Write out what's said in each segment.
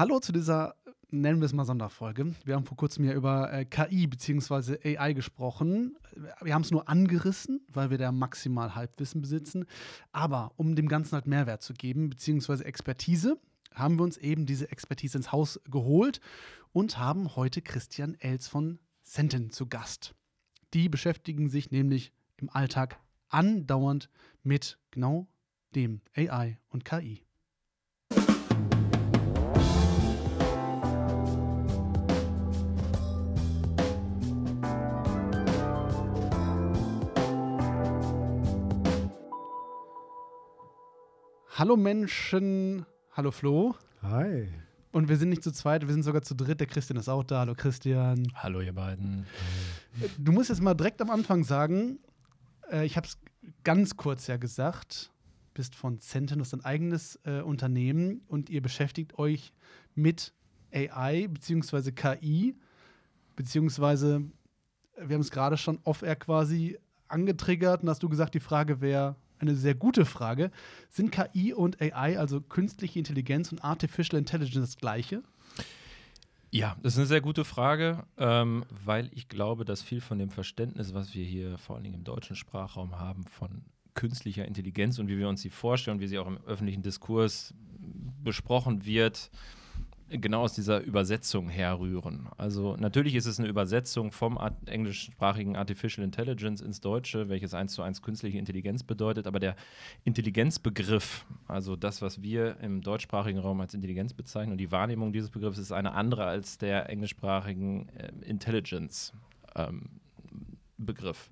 Hallo zu dieser, nennen wir es mal Sonderfolge. Wir haben vor kurzem ja über äh, KI bzw. AI gesprochen. Wir haben es nur angerissen, weil wir da maximal Halbwissen besitzen. Aber um dem Ganzen halt Mehrwert zu geben, beziehungsweise Expertise, haben wir uns eben diese Expertise ins Haus geholt und haben heute Christian Els von Senten zu Gast. Die beschäftigen sich nämlich im Alltag andauernd mit genau dem AI und KI. Hallo Menschen, hallo Flo. Hi. Und wir sind nicht zu zweit, wir sind sogar zu dritt. Der Christian ist auch da. Hallo Christian. Hallo ihr beiden. Du musst jetzt mal direkt am Anfang sagen, äh, ich habe es ganz kurz ja gesagt, bist von Sentinus ein eigenes äh, Unternehmen und ihr beschäftigt euch mit AI bzw. KI, beziehungsweise wir haben es gerade schon off-air quasi angetriggert und hast du gesagt, die Frage wäre eine sehr gute Frage. Sind KI und AI, also künstliche Intelligenz und Artificial Intelligence, das gleiche? Ja, das ist eine sehr gute Frage, ähm, weil ich glaube, dass viel von dem Verständnis, was wir hier vor allen Dingen im deutschen Sprachraum haben, von künstlicher Intelligenz und wie wir uns sie vorstellen, wie sie auch im öffentlichen Diskurs besprochen wird, genau aus dieser Übersetzung herrühren. Also natürlich ist es eine Übersetzung vom Art englischsprachigen Artificial Intelligence ins Deutsche, welches eins zu eins künstliche Intelligenz bedeutet, aber der Intelligenzbegriff, also das, was wir im deutschsprachigen Raum als Intelligenz bezeichnen und die Wahrnehmung dieses Begriffs ist eine andere als der englischsprachigen äh, Intelligence. Ähm, Begriff.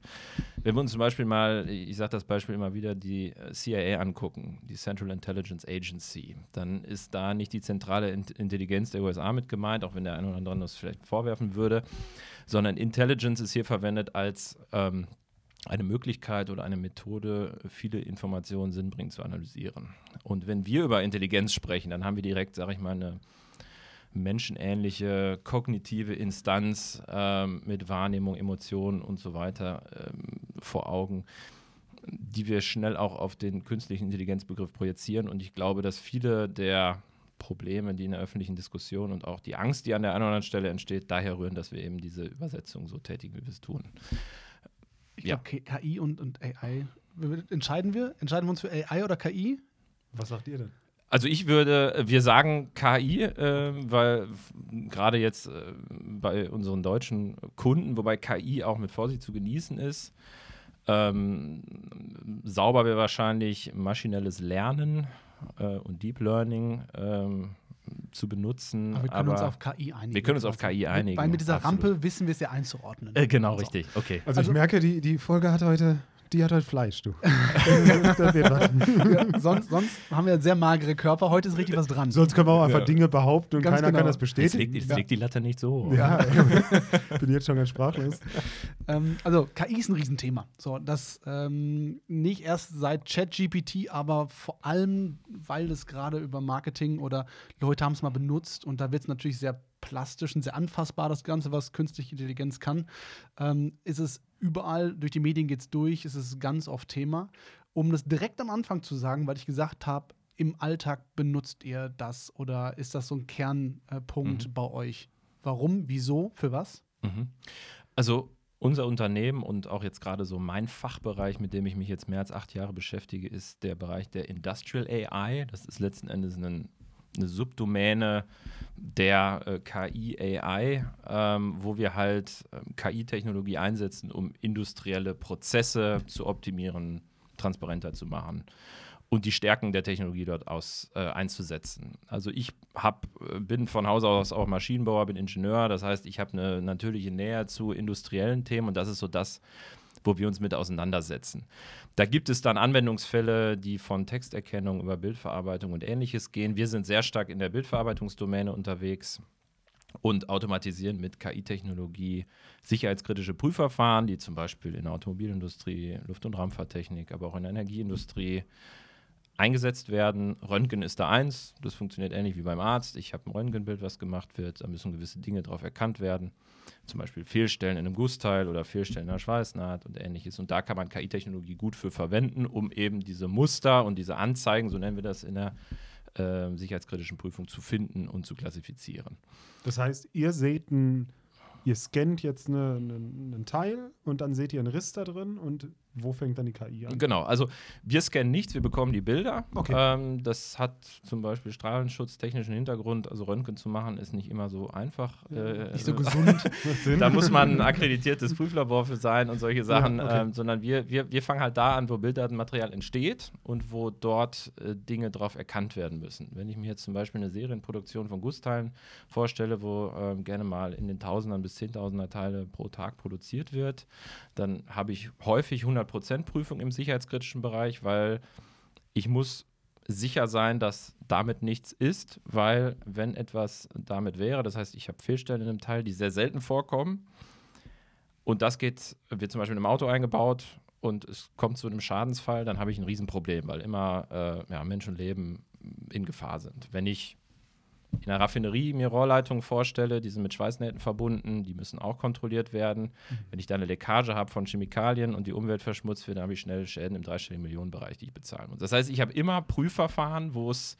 Wenn wir uns zum Beispiel mal, ich sage das Beispiel immer wieder, die äh, CIA angucken, die Central Intelligence Agency, dann ist da nicht die zentrale Intelligenz der USA mit gemeint, auch wenn der eine oder andere das vielleicht vorwerfen würde, sondern Intelligence ist hier verwendet als ähm, eine Möglichkeit oder eine Methode, viele Informationen sinnbringend zu analysieren. Und wenn wir über Intelligenz sprechen, dann haben wir direkt, sage ich mal, eine menschenähnliche kognitive Instanz ähm, mit Wahrnehmung, Emotionen und so weiter ähm, vor Augen, die wir schnell auch auf den künstlichen Intelligenzbegriff projizieren. Und ich glaube, dass viele der Probleme, die in der öffentlichen Diskussion und auch die Angst, die an der einen oder anderen Stelle entsteht, daher rühren, dass wir eben diese Übersetzung so tätigen, wie wir es tun. Ich ja. glaube, KI und, und AI. Entscheiden wir? Entscheiden wir uns für AI oder KI? Was sagt ihr denn? Also ich würde, wir sagen KI, äh, weil gerade jetzt äh, bei unseren deutschen Kunden, wobei KI auch mit Vorsicht zu genießen ist, ähm, sauber wäre wahrscheinlich maschinelles Lernen äh, und Deep Learning ähm, zu benutzen. Aber wir können uns auf KI einigen. Wir können uns auf KI einigen. Weil mit dieser Absolut. Rampe wissen wir es ja einzuordnen. Äh, genau, richtig. Okay. Also, also ich merke, die, die Folge hat heute die hat halt Fleisch, du. das wird was. Ja, sonst, sonst haben wir sehr magere Körper. Heute ist richtig was dran. Sonst können wir auch einfach ja. Dinge behaupten und ganz keiner genau. kann das bestätigen. Jetzt legt, die Latte nicht so hoch. Ja, bin jetzt schon ganz sprachlos. Ähm, also, KI ist ein Riesenthema. So, das ähm, nicht erst seit ChatGPT, aber vor allem, weil es gerade über Marketing oder Leute haben es mal benutzt und da wird es natürlich sehr plastisch und sehr anfassbar, das Ganze, was künstliche Intelligenz kann, ähm, ist es überall, durch die Medien geht es durch, ist es ganz oft Thema. Um das direkt am Anfang zu sagen, weil ich gesagt habe, im Alltag benutzt ihr das oder ist das so ein Kernpunkt mhm. bei euch? Warum, wieso, für was? Mhm. Also unser Unternehmen und auch jetzt gerade so mein Fachbereich, mit dem ich mich jetzt mehr als acht Jahre beschäftige, ist der Bereich der Industrial AI. Das ist letzten Endes ein eine Subdomäne der äh, KI-AI, ähm, wo wir halt äh, KI-Technologie einsetzen, um industrielle Prozesse zu optimieren, transparenter zu machen und die Stärken der Technologie dort aus, äh, einzusetzen. Also ich hab, äh, bin von Haus aus auch Maschinenbauer, bin Ingenieur, das heißt, ich habe eine natürliche Nähe zu industriellen Themen und das ist so das, wo wir uns mit auseinandersetzen. Da gibt es dann Anwendungsfälle, die von Texterkennung über Bildverarbeitung und ähnliches gehen. Wir sind sehr stark in der Bildverarbeitungsdomäne unterwegs und automatisieren mit KI-Technologie sicherheitskritische Prüfverfahren, die zum Beispiel in der Automobilindustrie, Luft- und Raumfahrttechnik, aber auch in der Energieindustrie eingesetzt werden. Röntgen ist da eins, das funktioniert ähnlich wie beim Arzt. Ich habe ein Röntgenbild, was gemacht wird, da müssen gewisse Dinge drauf erkannt werden, zum Beispiel Fehlstellen in einem Gussteil oder Fehlstellen in der Schweißnaht und ähnliches. Und da kann man KI-Technologie gut für verwenden, um eben diese Muster und diese Anzeigen, so nennen wir das in der äh, sicherheitskritischen Prüfung zu finden und zu klassifizieren. Das heißt, ihr seht ein, ihr scannt jetzt eine, eine, einen Teil und dann seht ihr einen Riss da drin und wo fängt dann die KI an? Genau, also wir scannen nichts, wir bekommen die Bilder. Okay. Ähm, das hat zum Beispiel strahlenschutztechnischen Hintergrund, also Röntgen zu machen, ist nicht immer so einfach. Äh, Nicht so äh, gesund. Da muss man ein akkreditiertes Prüflabor für sein und solche Sachen, okay. ähm, sondern wir, wir, wir fangen halt da an, wo Bilddatenmaterial entsteht und wo dort äh, Dinge drauf erkannt werden müssen. Wenn ich mir jetzt zum Beispiel eine Serienproduktion von Gussteilen vorstelle, wo ähm, gerne mal in den Tausendern bis Zehntausender Teile pro Tag produziert wird, dann habe ich häufig 100% Prüfung im sicherheitskritischen Bereich, weil ich muss sicher sein, dass damit nichts ist, weil wenn etwas damit wäre, das heißt, ich habe Fehlstellen in einem Teil, die sehr selten vorkommen und das geht, wird zum Beispiel in einem Auto eingebaut und es kommt zu einem Schadensfall, dann habe ich ein Riesenproblem, weil immer äh, ja, Menschenleben in Gefahr sind. Wenn ich in einer Raffinerie mir Rohrleitungen vorstelle, die sind mit Schweißnähten verbunden, die müssen auch kontrolliert werden. Wenn ich da eine Leckage habe von Chemikalien und die Umwelt verschmutzt wird, dann habe ich schnell Schäden im dreistelligen Millionenbereich, die ich bezahlen muss. Das heißt, ich habe immer Prüfverfahren, wo es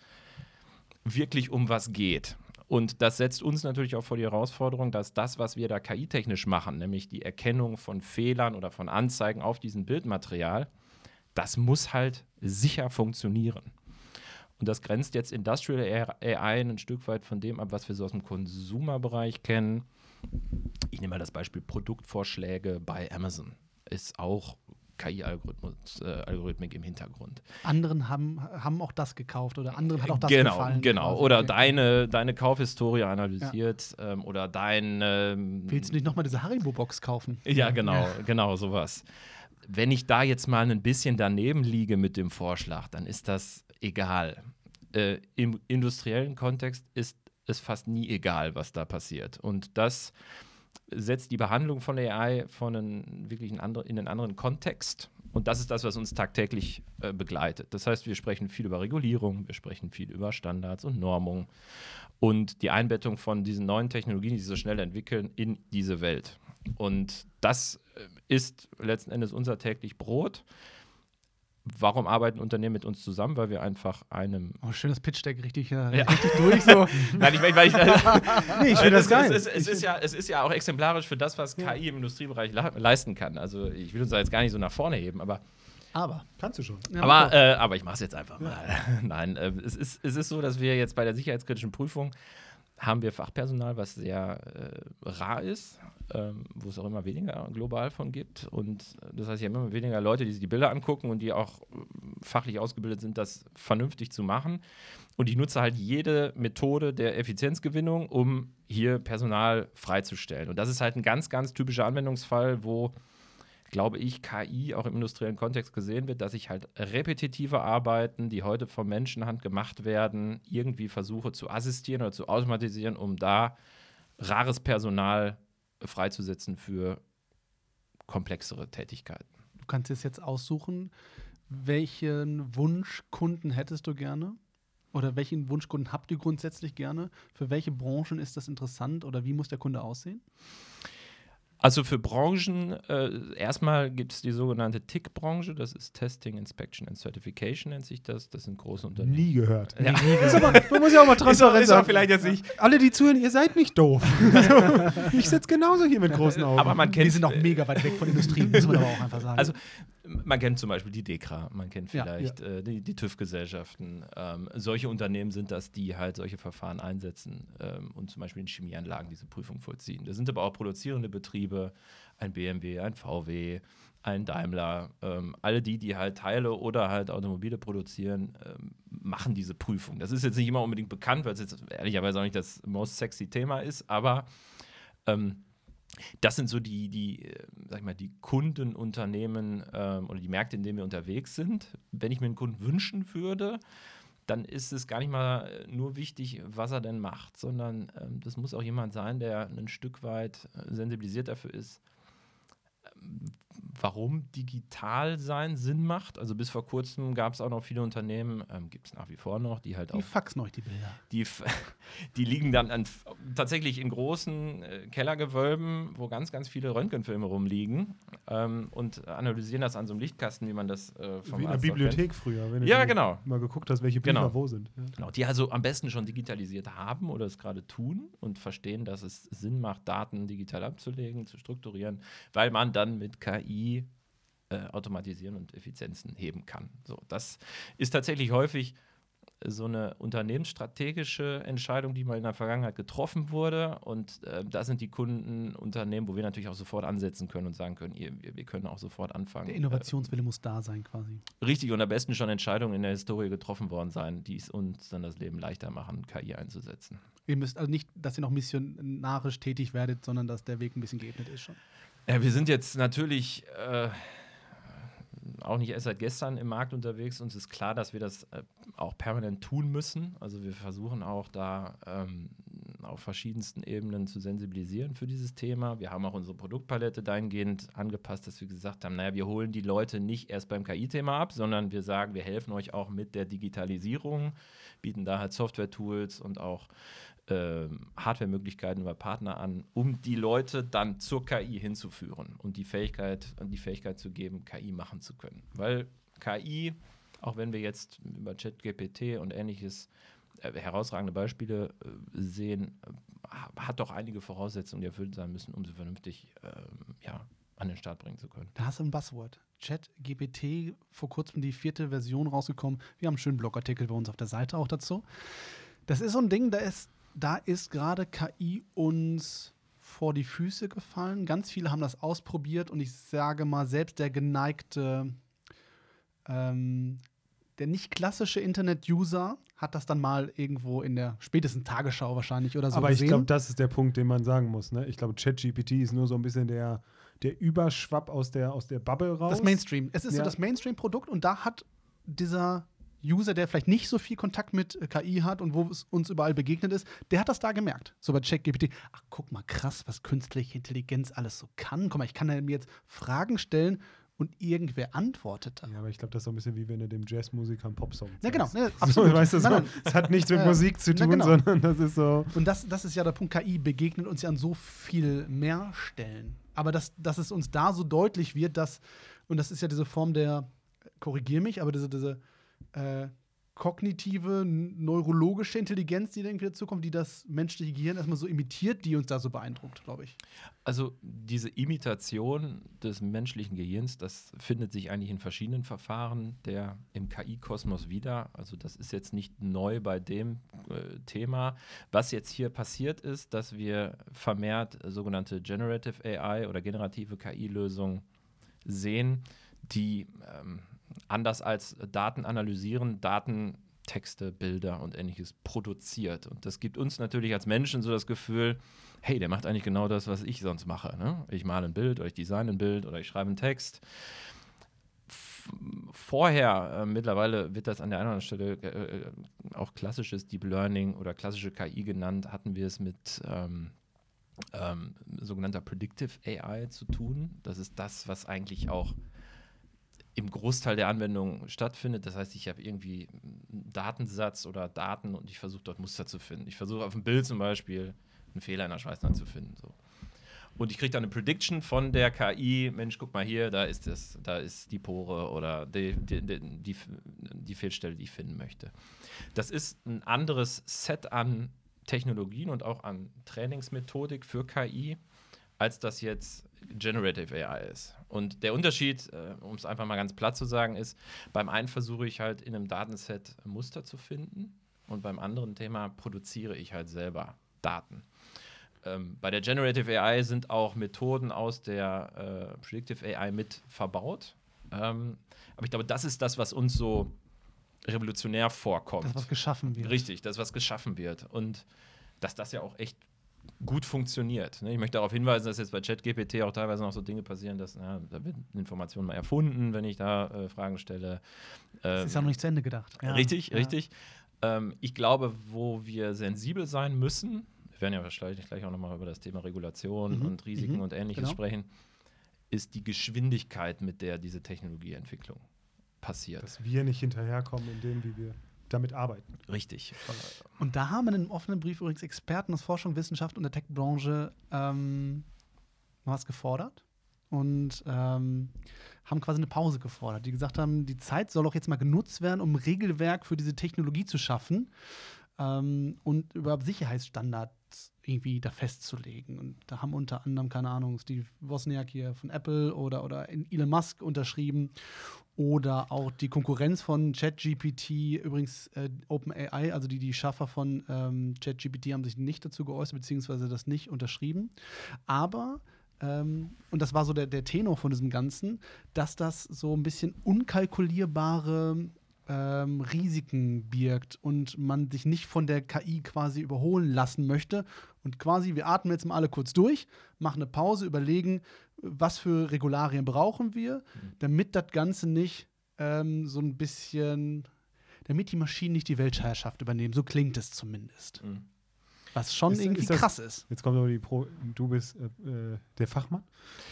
wirklich um was geht. Und das setzt uns natürlich auch vor die Herausforderung, dass das, was wir da KI-technisch machen, nämlich die Erkennung von Fehlern oder von Anzeigen auf diesem Bildmaterial, das muss halt sicher funktionieren. Und das grenzt jetzt Industrial AI ein Stück weit von dem ab, was wir so aus dem Konsumerbereich kennen. Ich nehme mal das Beispiel Produktvorschläge bei Amazon. Ist auch KI-Algorithmik äh, im Hintergrund. Anderen haben, haben auch das gekauft oder anderen hat auch das genau, gefallen. Genau, quasi. oder Okay. deine, deine Kaufhistorie analysiert ähm, oder dein. Ähm, Willst du nicht nochmal diese Haribo-Box kaufen? Ja, genau, genau, sowas. Wenn ich da jetzt mal ein bisschen daneben liege mit dem Vorschlag, dann ist das egal. Äh, Im industriellen Kontext ist es fast nie egal, was da passiert. Und das setzt die Behandlung von AI von einen, wirklich einen andre, in einen anderen Kontext. Und das ist das, was uns tagtäglich äh, begleitet. Das heißt, wir sprechen viel über Regulierung, wir sprechen viel über Standards und Normung und die Einbettung von diesen neuen Technologien, die sich so schnell entwickeln, in diese Welt. Und das äh, ist letzten Endes unser täglich Brot. Warum arbeiten Unternehmen mit uns zusammen? Weil wir einfach einem. Oh, schön das Pitch-Deck richtig, äh, Ja. richtig durch. So. Nein, ich, weil ich, Nee, ich finde das es, geil. Es, ist, es, ist ja, es ist ja auch exemplarisch für das, was KI im Industriebereich le leisten kann. Also, ich will uns da jetzt gar nicht so nach vorne heben, aber Aber. Kannst du schon. Ja, aber, äh, aber ich mache es jetzt einfach mal. Nein, äh, es, ist, es ist so, dass wir jetzt bei der sicherheitskritischen Prüfung haben wir Fachpersonal, was sehr äh, rar ist, ähm, wo es auch immer weniger global von gibt. Und das heißt, wir haben immer weniger Leute, die sich die Bilder angucken und die auch äh, fachlich ausgebildet sind, das vernünftig zu machen. Und ich nutze halt jede Methode der Effizienzgewinnung, um hier Personal freizustellen. Und das ist halt ein ganz, ganz typischer Anwendungsfall, wo glaube ich, KI auch im industriellen Kontext gesehen wird, dass ich halt repetitive Arbeiten, die heute von Menschenhand gemacht werden, irgendwie versuche zu assistieren oder zu automatisieren, um da rares Personal freizusetzen für komplexere Tätigkeiten. Du kannst es jetzt aussuchen, welchen Wunschkunden hättest du gerne? Oder welchen Wunschkunden habt ihr grundsätzlich gerne? Für welche Branchen ist das interessant oder wie muss der Kunde aussehen? Also für Branchen, äh, erstmal gibt es die sogenannte TIC-Branche, das ist Testing, Inspection and Certification nennt sich das. Das sind große Unternehmen. Nie gehört. Ja. Ist aber, man muss ja auch mal transparent ist auch sein. vielleicht jetzt nicht- Alle, die zuhören, ihr seid nicht doof. Also, ich sitze genauso hier mit großen Augen. Aber man Die kennt sind auch mega weit weg von Industrie, muss man aber auch einfach sagen. Also man kennt zum Beispiel die DEKRA, man kennt Ja, vielleicht Äh, die, die TÜV-Gesellschaften. Ähm, solche Unternehmen sind das, die halt solche Verfahren einsetzen ähm, und zum Beispiel in Chemieanlagen diese Prüfung vollziehen. Das sind aber auch produzierende Betriebe, ein BMW, ein VW, ein Daimler. Ähm, alle die, die halt Teile oder halt Automobile produzieren, ähm, machen diese Prüfung. Das ist jetzt nicht immer unbedingt bekannt, weil es jetzt ehrlicherweise auch nicht das most sexy Thema ist, aber ähm, das sind so die, die, äh, sag ich mal, die Kundenunternehmen ähm, oder die Märkte, in denen wir unterwegs sind. Wenn ich mir einen Kunden wünschen würde, dann ist es gar nicht mal äh, nur wichtig, was er denn macht, sondern ähm, das muss auch jemand sein, der ein Stück weit äh, sensibilisiert dafür ist, ähm, warum digital sein Sinn macht. Also bis vor kurzem gab es auch noch viele Unternehmen, ähm, gibt es nach wie vor noch, die halt die auch faxen euch die Bilder. die, Die liegen dann an, tatsächlich in großen äh, Kellergewölben, wo ganz, ganz viele Röntgenfilme rumliegen ähm, und analysieren das an so einem Lichtkasten, wie man das äh, vom Wie in der Bibliothek früher, wenn Ja, du genau. mal geguckt hast, welche Bücher Genau. wo sind. Ja. Genau, die also am besten schon digitalisiert haben oder es gerade tun und verstehen, dass es Sinn macht, Daten digital abzulegen, zu strukturieren, weil man dann mit KI äh, automatisieren und Effizienzen heben kann. So, das ist tatsächlich häufig so eine unternehmensstrategische Entscheidung, die mal in der Vergangenheit getroffen wurde. Und äh, da sind die Kunden Unternehmen, wo wir natürlich auch sofort ansetzen können und sagen können, ihr, wir, können auch sofort anfangen. Der Innovationswille muss da sein, quasi. Äh, richtig und am besten schon Entscheidungen in der Historie getroffen worden sein, die es uns dann das Leben leichter machen, KI einzusetzen. Ihr müsst also nicht, dass ihr noch missionarisch tätig werdet, sondern dass der Weg ein bisschen geebnet ist schon. Ja, wir sind jetzt natürlich äh, auch nicht erst seit gestern im Markt unterwegs. Uns ist klar, dass wir das äh, auch permanent tun müssen. Also wir versuchen auch da ähm, auf verschiedensten Ebenen zu sensibilisieren für dieses Thema. Wir haben auch unsere Produktpalette dahingehend angepasst, dass wir gesagt haben, naja, wir holen die Leute nicht erst beim KI-Thema ab, sondern wir sagen, wir helfen euch auch mit der Digitalisierung, bieten da halt Software-Tools und auch ähm, Hardware-Möglichkeiten über Partner an, um die Leute dann zur KI hinzuführen und die Fähigkeit, die Fähigkeit zu geben, KI machen zu können. Weil KI, auch wenn wir jetzt über ChatGPT und ähnliches äh, herausragende Beispiele äh, sehen, äh, hat doch einige Voraussetzungen, die erfüllt sein müssen, um sie vernünftig ähm, ja, an den Start bringen zu können. Da hast du ein Buzzword. Chat GPT, vor kurzem die vierte Version rausgekommen. Wir haben einen schönen Blogartikel bei uns auf der Seite auch dazu. Das ist so ein Ding, da ist, da ist gerade KI uns vor die Füße gefallen. Ganz viele haben das ausprobiert und ich sage mal, selbst der geneigte, ähm, der nicht klassische Internet-User hat das dann mal irgendwo in der spätesten Tagesschau wahrscheinlich oder so Aber gesehen. ich glaube, das ist der Punkt, den man sagen muss. Ne? Ich glaube, ChatGPT ist nur so ein bisschen der, der Überschwapp aus der, aus der Bubble raus. Das Mainstream. Es ist so Ja. das Mainstream-Produkt und da hat dieser User, der vielleicht nicht so viel Kontakt mit äh, KI hat und wo es uns überall begegnet ist, der hat das da gemerkt. So bei ChatGPT. Ach, guck mal, krass, was künstliche Intelligenz alles so kann. Guck mal, ich kann mir jetzt Fragen stellen und irgendwer antwortet dann. Ja, aber ich glaube, das ist so ein bisschen wie wenn du dem Jazzmusiker einen Popsong Ja, genau. zeigst. Ne, So, absolut. weißt du, so, Nein, nein. es hat nichts mit Musik zu na, tun, genau. sondern das ist so. Und das, das ist ja der Punkt, KI begegnet uns ja an so viel mehr Stellen. Aber dass, dass es uns da so deutlich wird, dass, und das ist ja diese Form der, korrigier mich, aber diese, diese äh, kognitive, neurologische Intelligenz, die irgendwie dazukommt, die das menschliche Gehirn erstmal so imitiert, die uns da so beeindruckt, glaube ich. Also diese Imitation des menschlichen Gehirns, das findet sich eigentlich in verschiedenen Verfahren der im KI-Kosmos wieder. Also das ist jetzt nicht neu bei dem äh, Thema. Was jetzt hier passiert ist, dass wir vermehrt sogenannte Generative AI oder generative KI-Lösungen sehen, die ähm, anders als Daten analysieren, Daten Texte, Bilder und ähnliches produziert. Und das gibt uns natürlich als Menschen so das Gefühl, hey, der macht eigentlich genau das, was ich sonst mache. Ne? Ich male ein Bild oder ich design ein Bild oder ich schreibe einen Text. Vorher, äh, mittlerweile wird das an der einen oder anderen Stelle äh, äh, auch klassisches Deep Learning oder klassische KI genannt, hatten wir es mit ähm, ähm, sogenannter Predictive AI zu tun. Das ist das, was eigentlich auch im Großteil der Anwendungen stattfindet. Das heißt, ich habe irgendwie einen Datensatz oder Daten und ich versuche dort Muster zu finden. Ich versuche auf dem Bild zum Beispiel einen Fehler in der Schweißnaht zu finden. So. Und ich kriege dann eine Prediction von der KI, Mensch, guck mal hier, da ist das, da ist die Pore oder die, die, die, die, die Fehlstelle, die ich finden möchte. Das ist ein anderes Set an Technologien und auch an Trainingsmethodik für KI, als das jetzt Generative AI ist. Und der Unterschied, äh, um es einfach mal ganz platt zu sagen, ist, beim einen versuche ich halt in einem Datenset Muster zu finden und beim anderen Thema produziere ich halt selber Daten. Ähm, bei der Generative AI sind auch Methoden aus der äh, Predictive AI mit verbaut. Ähm, aber ich glaube, das ist das, was uns so revolutionär vorkommt. Das, was geschaffen wird. Richtig, das, was geschaffen wird. Und dass das ja auch echt gut funktioniert. ne? Ich möchte darauf hinweisen, dass jetzt bei ChatGPT auch teilweise noch so Dinge passieren, dass na, da wird Information mal erfunden, wenn ich da äh, Fragen stelle. Das Ähm, ist ja noch nicht zu Ende gedacht. Ja. Richtig, Ja. richtig. Ähm, ich glaube, wo wir sensibel sein müssen, wir werden ja wahrscheinlich gleich auch nochmal über das Thema Regulation Mhm, und Risiken mhm, und ähnliches genau. sprechen, ist die Geschwindigkeit, mit der diese Technologieentwicklung passiert. Dass wir nicht hinterherkommen in dem, wie wir. Damit arbeiten. Richtig. Und da haben wir in einem offenen Brief übrigens Experten aus Forschung, Wissenschaft und der Tech-Branche ähm, was gefordert und ähm, haben quasi eine Pause gefordert, die gesagt haben, die Zeit soll auch jetzt mal genutzt werden, um Regelwerk für diese Technologie zu schaffen ähm, und überhaupt Sicherheitsstandards irgendwie da festzulegen. Und da haben unter anderem, keine Ahnung, Steve Wozniak hier von Apple oder, oder Elon Musk unterschrieben oder auch die Konkurrenz von ChatGPT, übrigens äh, OpenAI, also die, die Schaffer von ähm, ChatGPT haben sich nicht dazu geäußert, beziehungsweise das nicht unterschrieben. Aber ähm, und das war so der, der Tenor von diesem Ganzen, dass das so ein bisschen unkalkulierbare ähm, Risiken birgt und man sich nicht von der KI quasi überholen lassen möchte. Und quasi, wir atmen jetzt mal alle kurz durch, machen eine Pause, überlegen, was für Regularien brauchen wir, damit das Ganze nicht ähm, so ein bisschen, damit die Maschinen nicht die Weltherrschaft übernehmen. So klingt es zumindest. Mhm. Was schon Ist- irgendwie ist das- krass ist. Jetzt kommt aber die Pro, du bist äh, äh, der Fachmann.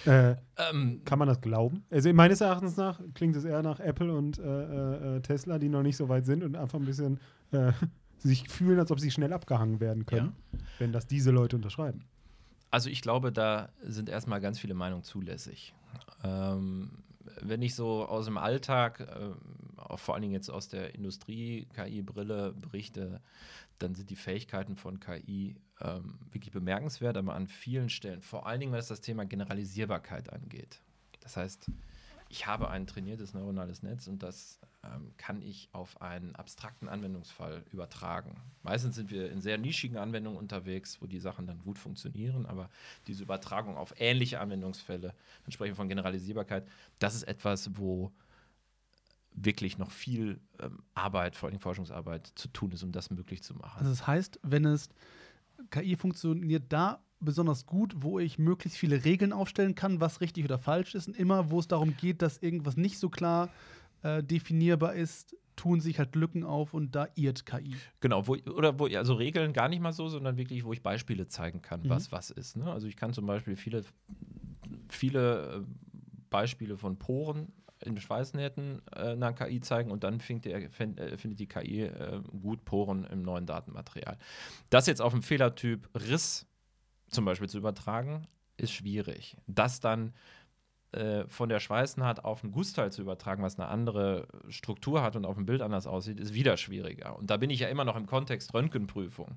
Äh, Ähm, kann man das glauben? Also meines Erachtens nach klingt es eher nach Apple und äh, äh, Tesla, die noch nicht so weit sind und einfach ein bisschen äh, sich fühlen, als ob sie schnell abgehangen werden können, wenn das diese Leute unterschreiben. Also ich glaube, da sind erstmal ganz viele Meinungen zulässig. Ähm, wenn ich so aus dem Alltag, ähm, auch vor allen Dingen jetzt aus der Industrie-KI-Brille berichte, dann sind die Fähigkeiten von KI ähm, wirklich bemerkenswert, aber an vielen Stellen, vor allen Dingen, was das Thema Generalisierbarkeit angeht. Das heißt, ich habe ein trainiertes neuronales Netz und das ähm, kann ich auf einen abstrakten Anwendungsfall übertragen. Meistens sind wir in sehr nischigen Anwendungen unterwegs, wo die Sachen dann gut funktionieren, aber diese Übertragung auf ähnliche Anwendungsfälle, dann sprechen wir von Generalisierbarkeit, das ist etwas, wo wirklich noch viel ähm, Arbeit, vor allem Forschungsarbeit, zu tun ist, um das möglich zu machen. Also das heißt, wenn es KI funktioniert da besonders gut, wo ich möglichst viele Regeln aufstellen kann, was richtig oder falsch ist. Und immer, wo es darum geht, dass irgendwas nicht so klar äh, definierbar ist, tun sich halt Lücken auf und da irrt KI. Genau, wo, oder wo, also Regeln gar nicht mal so, sondern wirklich, wo ich Beispiele zeigen kann, Mhm. was was ist. Ne? Also ich kann zum Beispiel viele, viele äh, Beispiele von Poren in Schweißnähten äh, einer KI zeigen und dann findet, der, fin- äh, findet die KI äh, gut Poren im neuen Datenmaterial. Das jetzt auf einen Fehlertyp Riss zum Beispiel zu übertragen, ist schwierig. Das dann äh, von der Schweißnaht auf ein Gussteil zu übertragen, was eine andere Struktur hat und auf dem Bild anders aussieht, ist wieder schwieriger. Und da bin ich ja immer noch im Kontext Röntgenprüfung.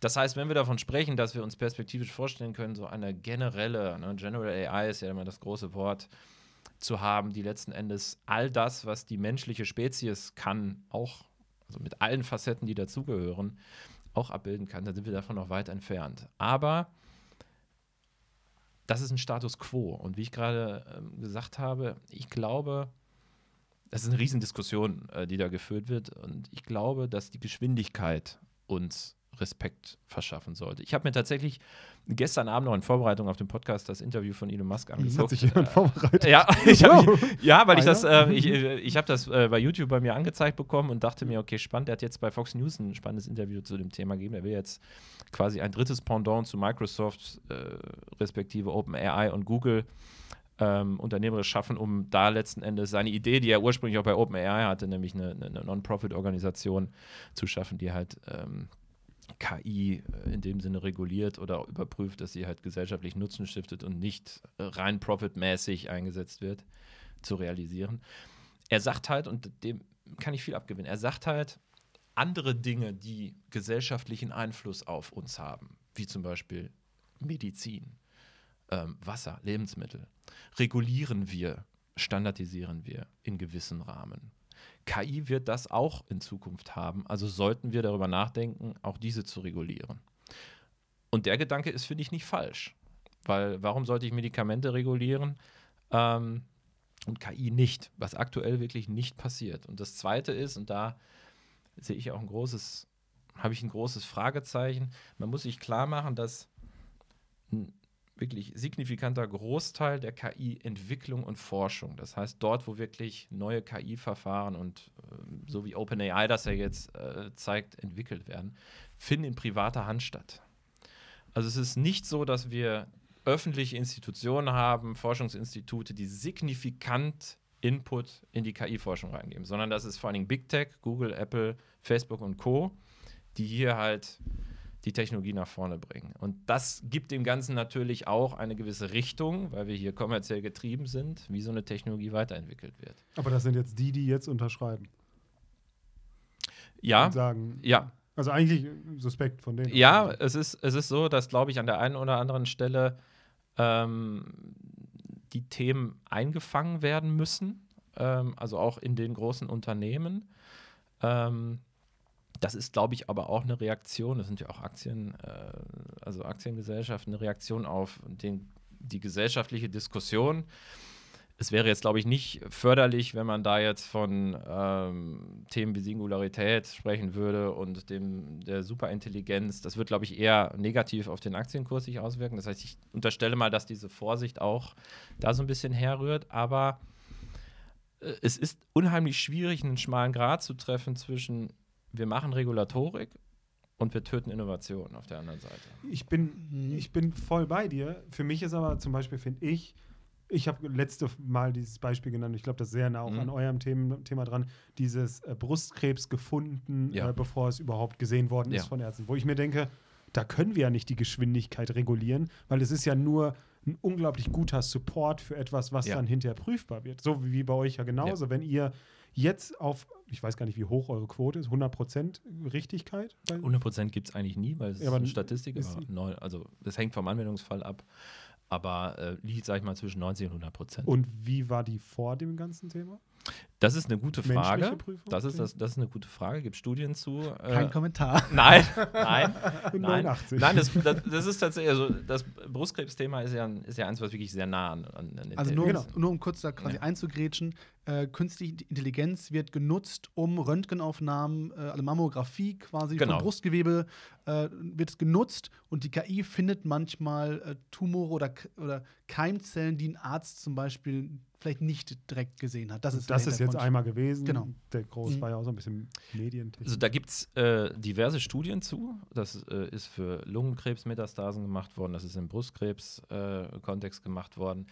Das heißt, wenn wir davon sprechen, dass wir uns perspektivisch vorstellen können, so eine generelle, ne, General AI ist ja immer das große Wort, zu haben, die letzten Endes all das, was die menschliche Spezies kann, auch also mit allen Facetten, die dazugehören, auch abbilden kann, dann sind wir davon noch weit entfernt. Aber das ist ein Status quo. Und wie ich gerade ähm, gesagt habe, ich glaube, das ist eine Riesendiskussion, äh, die da geführt wird. Und ich glaube, dass die Geschwindigkeit uns Respekt verschaffen sollte. Ich habe mir tatsächlich gestern Abend noch in Vorbereitung auf den Podcast das Interview von Elon Musk Das angeguckt. hat sich jemand vorbereitet. Ja, ich hab, Wow. ja, weil ich das, äh, ich, äh, ich habe das äh, bei YouTube bei mir angezeigt bekommen und dachte mir, okay, spannend. Er hat jetzt bei Fox News ein spannendes Interview zu dem Thema gegeben. Er will jetzt quasi ein drittes Pendant zu Microsoft, äh, respektive OpenAI und Google ähm, unternehmerisch schaffen, um da letzten Endes seine Idee, die er ursprünglich auch bei OpenAI hatte, nämlich eine, eine Non-Profit-Organisation zu schaffen, die halt ähm, KI äh, in dem Sinne reguliert oder überprüft, dass sie halt gesellschaftlich Nutzen stiftet und nicht äh, rein profitmäßig eingesetzt wird, zu realisieren. Er sagt halt, und dem kann ich viel abgewinnen, er sagt halt, andere Dinge, die gesellschaftlichen Einfluss auf uns haben, wie zum Beispiel Medizin, ähm, Wasser, Lebensmittel, regulieren wir, standardisieren wir in gewissen Rahmen. KI wird das auch in Zukunft haben, also sollten wir darüber nachdenken, auch diese zu regulieren. Und der Gedanke ist, finde ich, nicht falsch. Weil warum sollte ich Medikamente regulieren ähm, und KI nicht, was aktuell wirklich nicht passiert. Und das Zweite ist, und da sehe ich auch ein großes, habe ich ein großes Fragezeichen, man muss sich klar machen, dass ein wirklich signifikanter Großteil der KI-Entwicklung und Forschung, das heißt dort, wo wirklich neue KI-Verfahren und ähm, so wie OpenAI das ja jetzt äh, zeigt, entwickelt werden, finden in privater Hand statt. Also es ist nicht so, dass wir öffentliche Institutionen haben, Forschungsinstitute, die signifikant Input in die KI-Forschung reingeben, sondern das ist vor allen Dingen Big Tech, Google, Apple, Facebook und Co., die hier halt die Technologie nach vorne bringen. Und das gibt dem Ganzen natürlich auch eine gewisse Richtung, weil wir hier kommerziell getrieben sind, wie so eine Technologie weiterentwickelt wird. Aber das sind jetzt die, die jetzt unterschreiben. Ja, Und sagen, ja, also eigentlich suspekt von denen. Ja, es ist, es ist so, dass, glaube ich, an der einen oder anderen Stelle ähm, die Themen eingefangen werden müssen, ähm, also auch in den großen Unternehmen. Ähm, das ist, glaube ich, aber auch eine Reaktion, das sind ja auch Aktien, äh, also Aktiengesellschaften, eine Reaktion auf den, die gesellschaftliche Diskussion. Es wäre jetzt, glaube ich, nicht förderlich, wenn man da jetzt von ähm, Themen wie Singularität sprechen würde und dem, der Superintelligenz. Das wird, glaube ich, eher negativ auf den Aktienkurs sich auswirken. Das heißt, ich unterstelle mal, dass diese Vorsicht auch da so ein bisschen herrührt. Aber äh, es ist unheimlich schwierig, einen schmalen Grat zu treffen zwischen, wir machen Regulatorik und wir töten Innovation auf der anderen Seite. Ich bin, ich bin voll bei dir. Für mich ist aber zum Beispiel, finde ich, ich habe letzte Mal dieses Beispiel genannt, ich glaube, das ist sehr nah auch Mhm. an eurem Thema, Thema dran, dieses äh, Brustkrebs gefunden, Ja. äh, bevor es überhaupt gesehen worden ist Ja. von Ärzten. Wo ich mir denke, da können wir ja nicht die Geschwindigkeit regulieren, weil es ist ja nur ein unglaublich guter Support für etwas, was Ja. dann hinterher prüfbar wird. So wie bei euch ja genauso. Wenn ihr jetzt auf, ich weiß gar nicht, wie hoch eure Quote ist, 100% Richtigkeit? Bei- 100% gibt es eigentlich nie, weil es Ja, ist eine Statistik, ist aber neun, also das hängt vom Anwendungsfall ab, aber äh, liegt, sag ich mal, zwischen 90 und 100 Prozent. Und wie war die vor dem ganzen Thema? Das ist eine gute Menschliche Frage. Prüfung? Das ist, das, das ist eine gute Frage. Gibt Studien zu? Kein Äh, Kommentar. nein, nein, nein. 89. Nein, das, das, das ist tatsächlich, also das Brustkrebsthema ist ja, ein- ist ja eins, was wirklich sehr nah an, an den Also nur, Genau. um, nur um kurz da quasi Ja. einzugrätschen, äh, künstliche Intelligenz wird genutzt, um Röntgenaufnahmen, äh, also Mammographie quasi Genau. vom Brustgewebe äh, wird es genutzt und die KI findet manchmal äh, Tumore oder, oder Keimzellen, die ein Arzt zum Beispiel vielleicht nicht direkt gesehen hat. Das ist, das ist jetzt einmal gewesen. Genau. Der Groß Mhm. war ja auch so ein bisschen Medientechnik. Also da gibt es äh, diverse Studien zu. Das äh, ist für Lungenkrebsmetastasen gemacht worden, das ist im Brustkrebs-Kontext gemacht worden.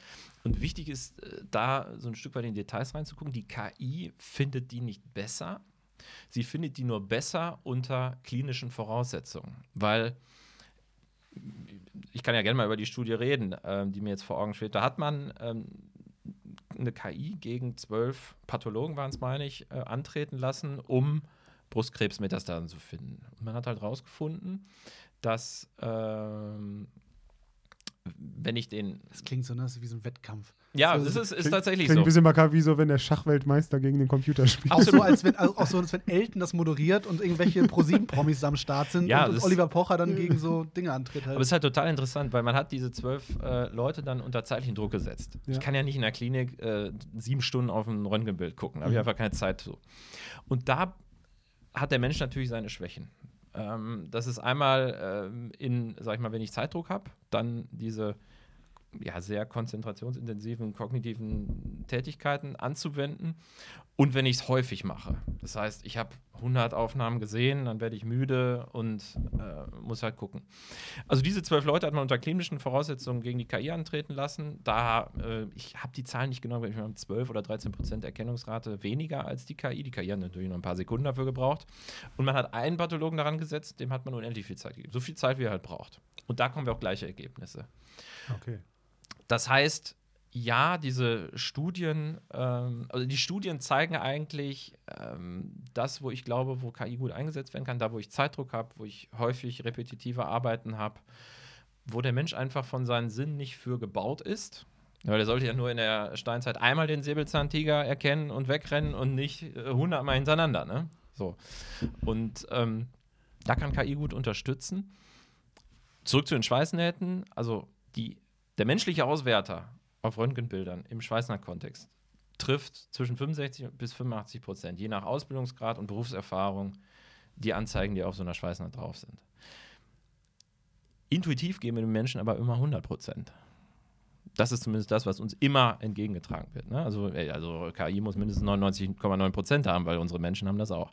Und wichtig ist, äh, da so ein Stück weit in die Details reinzugucken. Die KI findet die nicht besser. Sie findet die nur besser unter klinischen Voraussetzungen. Weil ich kann ja gerne mal über die Studie reden, ähm, die mir jetzt vor Augen steht. Da hat man ähm, eine KI gegen zwölf Pathologen, waren es, meine ich, äh, antreten lassen, um Brustkrebsmetastasen zu finden. Und man hat halt rausgefunden, dass ähm, wenn ich den. Das klingt so, ne? Das ist wie so ein Wettkampf. Ja, So- das ist, ist Klingt- tatsächlich Klingt so. ein bisschen makaber, wie so, wenn der Schachweltmeister gegen den Computer spielt. Auch so, als wenn, also auch so, als wenn Elton das moderiert und irgendwelche ProSieben-Promis am Start sind Ja, und, und das- Oliver Pocher dann gegen so Dinge antritt. Halt. Aber es ist halt total interessant, weil man hat diese zwölf äh, Leute dann unter zeitlichen Druck gesetzt. Ja. Ich kann ja nicht in der Klinik äh, sieben Stunden auf ein Röntgenbild gucken. Da habe ich Mhm. einfach keine Zeit zu. Und da hat der Mensch natürlich seine Schwächen. Ähm, das ist einmal ähm, in, sag ich mal, wenn ich Zeitdruck habe, dann diese ja, sehr konzentrationsintensiven kognitiven Tätigkeiten anzuwenden und wenn ich es häufig mache. Das heißt, ich habe 100 Aufnahmen gesehen, dann werde ich müde und äh, muss halt gucken. Also diese zwölf Leute hat man unter klinischen Voraussetzungen gegen die KI antreten lassen. Da, äh, ich habe die Zahlen nicht genau, wir haben 12 oder 13 Prozent Erkennungsrate weniger als die KI. Die KI hat natürlich noch ein paar Sekunden dafür gebraucht. Und man hat einen Pathologen daran gesetzt, dem hat man unendlich viel Zeit gegeben. So viel Zeit, wie er halt braucht. Und da kommen wir auch gleiche Ergebnisse. Okay. Das heißt, ja, diese Studien, ähm, also die Studien zeigen eigentlich ähm, das, wo ich glaube, wo KI gut eingesetzt werden kann, da wo ich Zeitdruck habe, wo ich häufig repetitive Arbeiten habe, wo der Mensch einfach von seinen Sinnen nicht für gebaut ist. Weil der sollte ja nur in der Steinzeit einmal den Säbelzahntiger erkennen und wegrennen und nicht äh, hundertmal hintereinander. Ne? So. Und ähm, da kann KI gut unterstützen. Zurück zu den Schweißnähten. Also die, der menschliche Auswerter auf Röntgenbildern im Schweißnaht-Kontext trifft zwischen 65 bis 85 Prozent, je nach Ausbildungsgrad und Berufserfahrung, die Anzeigen, die auf so einer Schweißnaht drauf sind. Intuitiv geben wir den Menschen aber immer 100 Prozent. Das ist zumindest das, was uns immer entgegengetragen wird. Ne? Also, ey, also KI muss mindestens 99,9 Prozent haben, weil unsere Menschen haben das auch.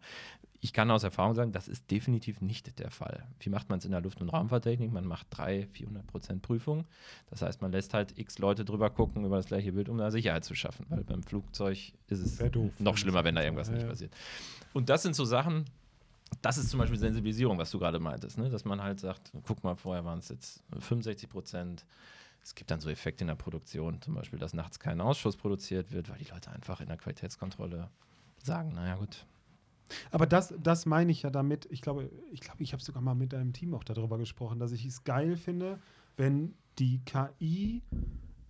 Ich kann aus Erfahrung sagen, das ist definitiv nicht der Fall. Wie macht man es in der Luft- und Raumfahrttechnik? Man macht 300, 400 Prozent Prüfung. Das heißt, man lässt halt x Leute drüber gucken über das gleiche Bild, um da Sicherheit zu schaffen. Weil beim Flugzeug ist es noch schlimmer, wenn da irgendwas ja, nicht passiert. Und das sind so Sachen, das ist zum Beispiel Sensibilisierung, was du gerade meintest, ne? dass man halt sagt, guck mal, vorher waren es jetzt 65 Prozent. Es gibt dann so Effekte in der Produktion, zum Beispiel, dass nachts kein Ausschuss produziert wird, weil die Leute einfach in der Qualitätskontrolle sagen, naja gut, Aber das, das meine ich ja damit. Ich glaube, ich, glaube, ich habe sogar mal mit deinem Team auch darüber gesprochen, dass ich es geil finde, wenn die KI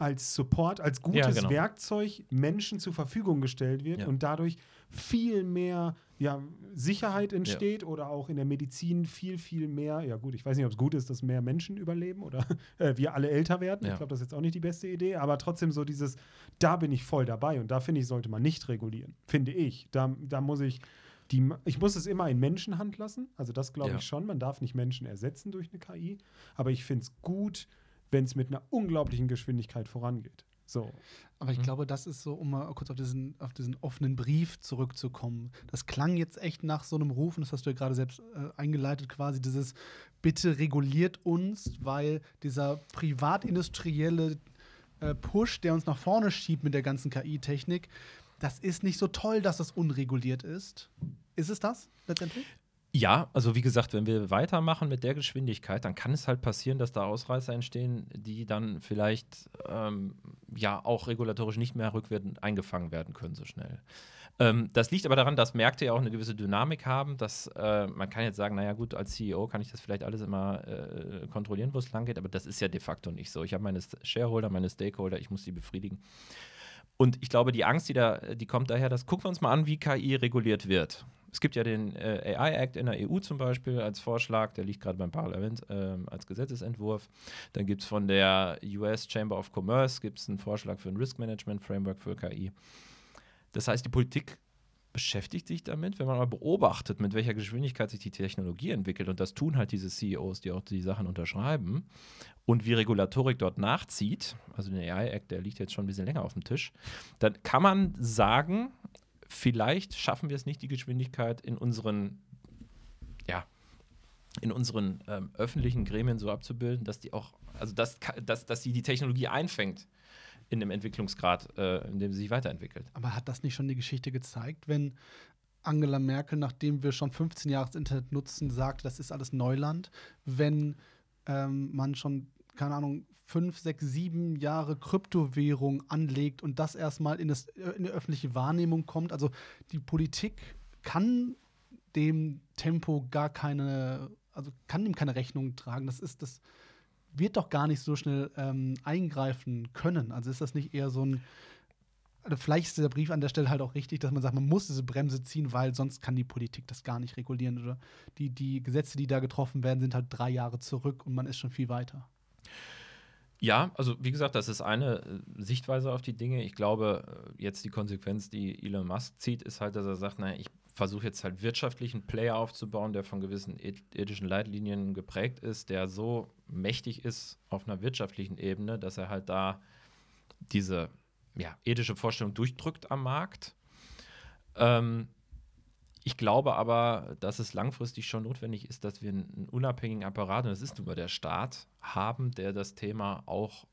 als Support, als gutes Ja, genau. Werkzeug Menschen zur Verfügung gestellt wird Ja. und dadurch viel mehr ja, Sicherheit entsteht oder auch in der Medizin viel, viel mehr. Ja, gut, ich weiß nicht, ob es gut ist, dass mehr Menschen überleben oder äh, wir alle älter werden. Ja. Ich glaube, das ist jetzt auch nicht die beste Idee, aber trotzdem so dieses, da bin ich voll dabei und da finde ich, sollte man nicht regulieren, finde ich. Da, da muss ich die, ich muss es immer in Menschenhand lassen. Also das glaube Ja. ich schon. Man darf nicht Menschen ersetzen durch eine KI. Aber ich finde es gut, wenn es mit einer unglaublichen Geschwindigkeit vorangeht. So. Aber ich Mhm. glaube, das ist so, um mal kurz auf diesen, auf diesen offenen Brief zurückzukommen. Das klang jetzt echt nach so einem Ruf, und das hast du ja gerade selbst äh, eingeleitet, quasi dieses Bitte reguliert uns, weil dieser privatindustrielle äh, Push, der uns nach vorne schiebt mit der ganzen KI-Technik, das ist nicht so toll, dass das unreguliert ist. Ist es das letztendlich? Ja, also wie gesagt, wenn wir weitermachen mit der Geschwindigkeit, dann kann es halt passieren, dass da Ausreißer entstehen, die dann vielleicht ähm, ja auch regulatorisch nicht mehr rückwärts eingefangen werden können so schnell. Ähm, das liegt aber daran, dass Märkte ja auch eine gewisse Dynamik haben, dass äh, man kann jetzt sagen, naja gut, als CEO kann ich das vielleicht alles immer äh, kontrollieren, wo es lang geht, aber das ist ja de facto nicht so. Ich habe meine Shareholder, meine Stakeholder, ich muss die befriedigen. Und ich glaube, die Angst, die da, die kommt daher, dass gucken wir uns mal an, wie KI reguliert wird. Es gibt ja den äh, AI Act in der EU zum Beispiel als Vorschlag, der liegt gerade beim Parlament ähm, als Gesetzesentwurf. Dann gibt es von der US Chamber of Commerce gibt's einen Vorschlag für ein Risk Management Framework für KI. Das heißt, die Politik beschäftigt sich damit, wenn man mal beobachtet, mit welcher Geschwindigkeit sich die Technologie entwickelt, und das tun halt diese CEOs, die auch die Sachen unterschreiben, und wie Regulatorik dort nachzieht, also der AI-Act, der liegt jetzt schon ein bisschen länger auf dem Tisch, dann kann man sagen, vielleicht schaffen wir es nicht, die Geschwindigkeit in unseren, ja, in unseren ähm, öffentlichen Gremien so abzubilden, dass die auch, also dass, dass, dass sie die Technologie einfängt in dem Entwicklungsgrad, äh, in dem sie sich weiterentwickelt. Aber hat das nicht schon die Geschichte gezeigt, wenn Angela Merkel, nachdem wir schon 15 Jahre das Internet nutzen, sagt, das ist alles Neuland, wenn ähm, man schon, keine Ahnung, fünf, sechs, sieben Jahre Kryptowährung anlegt und das erstmal in, das, äh, in die öffentliche Wahrnehmung kommt. Also die Politik kann dem Tempo gar keine, also kann dem keine Rechnung tragen. Das ist, das wird doch gar nicht so schnell ähm, eingreifen können. Also ist das nicht eher so ein also vielleicht ist der Brief an der Stelle halt auch richtig, dass man sagt, man muss diese Bremse ziehen, weil sonst kann die Politik das gar nicht regulieren. Oder die, die Gesetze, die da getroffen werden, sind halt drei Jahre zurück und man ist schon viel weiter. Ja, also wie gesagt, das ist eine äh, Sichtweise auf die Dinge. Ich glaube, äh, jetzt die Konsequenz, die Elon Musk zieht, ist halt, dass er sagt, naja, ich versuche jetzt halt wirtschaftlich einen Player aufzubauen, der von gewissen eth- ethischen Leitlinien geprägt ist, der so mächtig ist auf einer wirtschaftlichen Ebene, dass er halt da diese ja, ethische Vorstellung durchdrückt am Markt. Ähm, ich glaube aber, dass es langfristig schon notwendig ist, dass wir einen, unabhängigen Apparat, und das ist mal der Staat, haben, der das Thema auch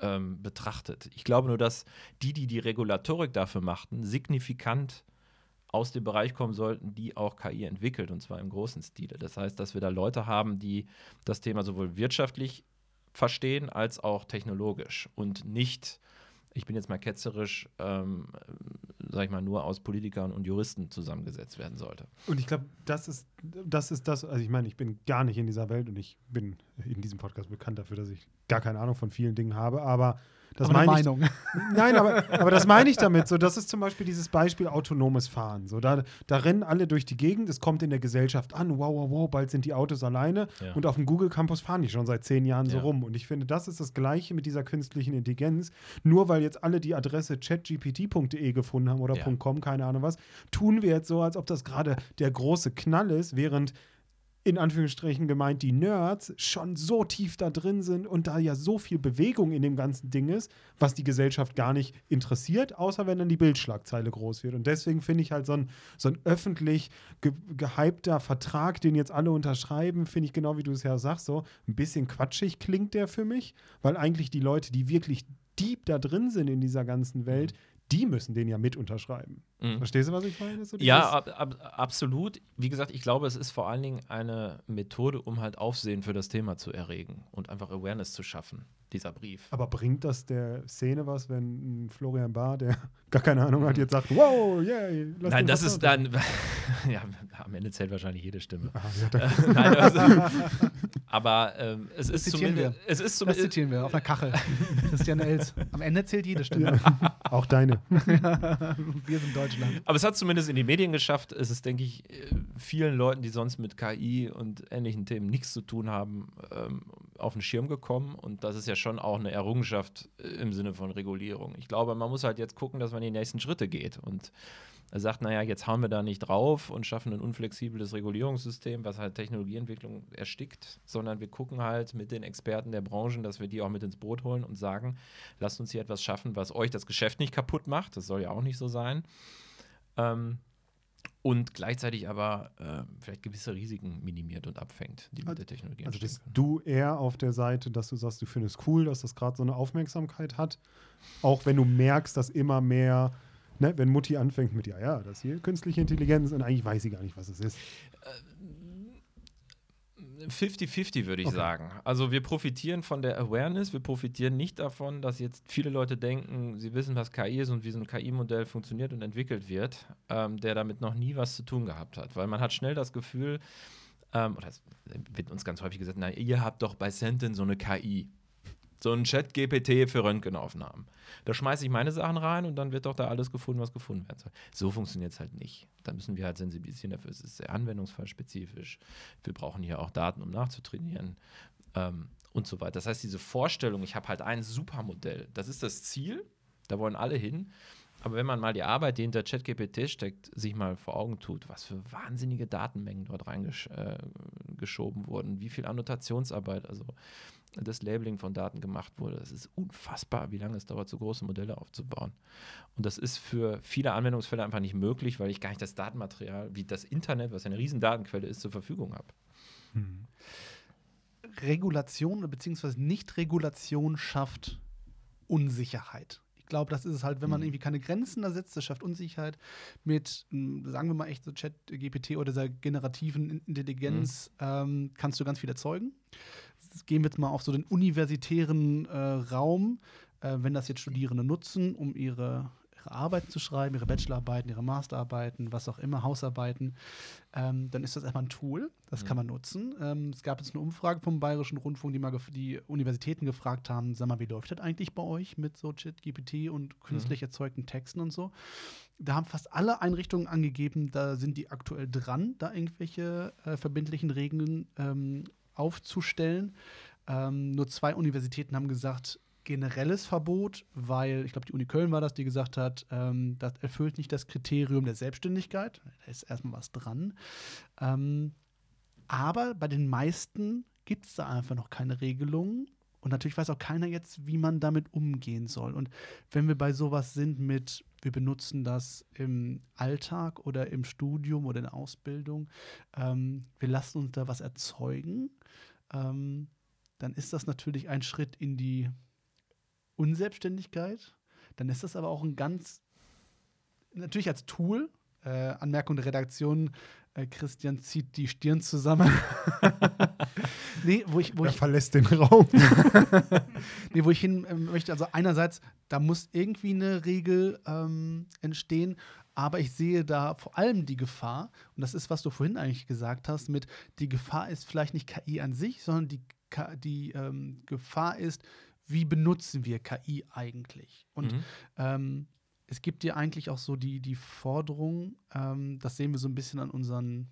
ähm, betrachtet. Ich glaube nur, dass die, die die Regulatorik dafür machten, signifikant aus dem Bereich kommen sollten, die auch KI entwickelt, und zwar im großen Stile. Das heißt, dass wir da Leute haben, die das Thema sowohl wirtschaftlich verstehen als auch technologisch und nicht ich bin jetzt mal ketzerisch, ähm, sag ich mal, nur aus Politikern und Juristen zusammengesetzt werden sollte. Und ich glaube, das ist, das ist das, also ich meine, ich bin gar nicht in dieser Welt und ich bin in diesem Podcast bekannt dafür, dass ich gar keine Ahnung von vielen Dingen habe, aber das Aber eine meine ich. Meinung. Nein, aber, aber das meine ich damit. So, das ist zum Beispiel dieses Beispiel autonomes Fahren. So, da, da rennen alle durch die Gegend, es kommt in der Gesellschaft an, wow, wow, wow, bald sind die Autos alleine. Ja. Und auf dem Google Campus fahren die schon seit zehn Jahren so Ja. rum. Und ich finde, das ist das Gleiche mit dieser künstlichen Intelligenz. Nur weil jetzt alle die Adresse chatgpt.de gefunden haben oder Ja. .com, keine Ahnung was, tun wir jetzt so, als ob das gerade der große Knall ist, während in Anführungsstrichen gemeint, die Nerds schon so tief da drin sind und da ja so viel Bewegung in dem ganzen Ding ist, was die Gesellschaft gar nicht interessiert, außer wenn dann die Bildschlagzeile groß wird. Und deswegen finde ich halt so ein, so ein öffentlich ge gehypter Vertrag, den jetzt alle unterschreiben, finde ich genau wie du es ja sagst, so ein bisschen quatschig klingt der für mich, weil eigentlich die Leute, die wirklich deep da drin sind in dieser ganzen Welt, die müssen den ja mit unterschreiben. Mhm. Verstehst du, was ich meine? So Ja, ab, ab, absolut. Wie gesagt, ich glaube, es ist vor allen Dingen eine Methode, um halt Aufsehen für das Thema zu erregen und einfach Awareness zu schaffen, dieser Brief. Aber bringt das der Szene was, wenn ein Florian Barr, der gar keine Ahnung hat, jetzt sagt, wow, yay, lass Nein, das ist dann, ja, am Ende zählt wahrscheinlich jede Stimme. Ah, ja, da- Nein, also, aber ähm, es ist zitieren zumindest, es ist Das zumindest, zitieren wir auf einer Kachel. Christian Els. Am Ende zählt jede Stimme. Auch deine. Wir sind Deutschland. aber es hat zumindest in die Medien geschafft. Es ist, denke ich, vielen Leuten, die sonst mit KI und ähnlichen Themen nichts zu tun haben, ähm, auf den Schirm gekommen. Und das ist ja schon auch eine Errungenschaft äh, im Sinne von Regulierung. Ich glaube, man muss halt jetzt gucken, dass man die nächsten Schritte geht. Und er sagt, naja, jetzt hauen wir da nicht drauf und schaffen ein unflexibles Regulierungssystem, was halt Technologieentwicklung erstickt, sondern wir gucken halt mit den Experten der Branchen, dass wir die auch mit ins Boot holen und sagen, lasst uns hier etwas schaffen, was euch das Geschäft nicht kaputt macht. Das soll ja auch nicht so sein. Ähm, und gleichzeitig aber äh, vielleicht gewisse Risiken minimiert und abfängt, die mit der Technologie Also bist du eher auf der Seite, dass du sagst, du findest cool, dass das gerade so eine Aufmerksamkeit hat. Auch wenn du merkst, dass immer mehr, ne, wenn Mutti anfängt mit, ja, ja, das hier künstliche Intelligenz und eigentlich weiß sie gar nicht, was es ist. 50-50 würde ich Okay. sagen. Also wir profitieren von der Awareness, wir profitieren nicht davon, dass jetzt viele Leute denken, sie wissen, was KI ist und wie so ein KI-Modell funktioniert und entwickelt wird, ähm, der damit noch nie was zu tun gehabt hat. Weil man hat schnell das Gefühl, ähm, oder es wird uns ganz häufig gesagt, na, ihr habt doch bei Sentin so eine KI. So ein Chat-GPT für Röntgenaufnahmen. Da schmeiße ich meine Sachen rein und dann wird doch da alles gefunden, was gefunden werden soll. So funktioniert es halt nicht. Da müssen wir halt sensibilisieren dafür. Es ist sehr anwendungsfallspezifisch. Wir brauchen hier auch Daten, um nachzutrainieren ähm, und so weiter. Das heißt, diese Vorstellung, ich habe halt ein Supermodell, das ist das Ziel, da wollen alle hin. Aber wenn man mal die Arbeit, die hinter ChatGPT steckt, sich mal vor Augen tut, was für wahnsinnige Datenmengen dort reingeschoben wurden, wie viel Annotationsarbeit, also das Labeling von Daten gemacht wurde, das ist unfassbar, wie lange es dauert, so große Modelle aufzubauen. Und das ist für viele Anwendungsfälle einfach nicht möglich, weil ich gar nicht das Datenmaterial wie das Internet, was eine riesen Datenquelle ist, zur Verfügung habe. Regulation bzw. Nichtregulation schafft Unsicherheit. Ich glaube, das ist es halt, wenn man Mhm. irgendwie keine Grenzen da setzt, das schafft Unsicherheit mit, mh, sagen wir mal echt so Chat-GPT oder dieser generativen In- Intelligenz, ähm, kannst du ganz viel erzeugen. Gehen wir jetzt mal auf so den universitären äh, Raum, äh, wenn das jetzt Studierende nutzen, um ihre, ihre Arbeiten zu schreiben, ihre Bachelorarbeiten, ihre Masterarbeiten, was auch immer, Hausarbeiten, ähm, dann ist das erstmal ein Tool, das kann man nutzen. Ähm, es gab jetzt eine Umfrage vom Bayerischen Rundfunk, die mal die Universitäten gefragt haben, sag mal, wie läuft das eigentlich bei euch mit so ChatGPT und künstlich erzeugten Texten und so? Da haben fast alle Einrichtungen angegeben, da sind die aktuell dran, da irgendwelche äh, verbindlichen Regeln ähm, aufzustellen. Ähm, nur zwei Universitäten haben gesagt, generelles Verbot, weil ich glaube, die Uni Köln war das, die gesagt hat, ähm, das erfüllt nicht das Kriterium der Selbstständigkeit. Da ist erstmal was dran. Ähm, aber bei den meisten gibt es da einfach noch keine Regelungen. Und natürlich weiß auch keiner jetzt, wie man damit umgehen soll. Und wenn wir bei sowas sind mit, wir benutzen das im Alltag oder im Studium oder in der Ausbildung, ähm, wir lassen uns da was erzeugen, ähm, dann ist das natürlich ein Schritt in die Unselbstständigkeit. Dann ist das aber auch ein ganz, natürlich als Tool, äh, Anmerkung der Redaktion, äh, Christian zieht die Stirn zusammen. nee, wo ich, wo Er ich, verlässt den Raum. nee, wo ich hin äh, möchte, also einerseits, da muss irgendwie eine Regel ähm, entstehen, aber ich sehe da vor allem die Gefahr, und das ist, was du vorhin eigentlich gesagt hast, mit die Gefahr ist vielleicht nicht KI an sich, sondern die, die ähm, Gefahr ist, wie benutzen wir KI eigentlich? Und Mhm. ähm, es gibt ja eigentlich auch so die, die Forderung, ähm, das sehen wir so ein bisschen an unseren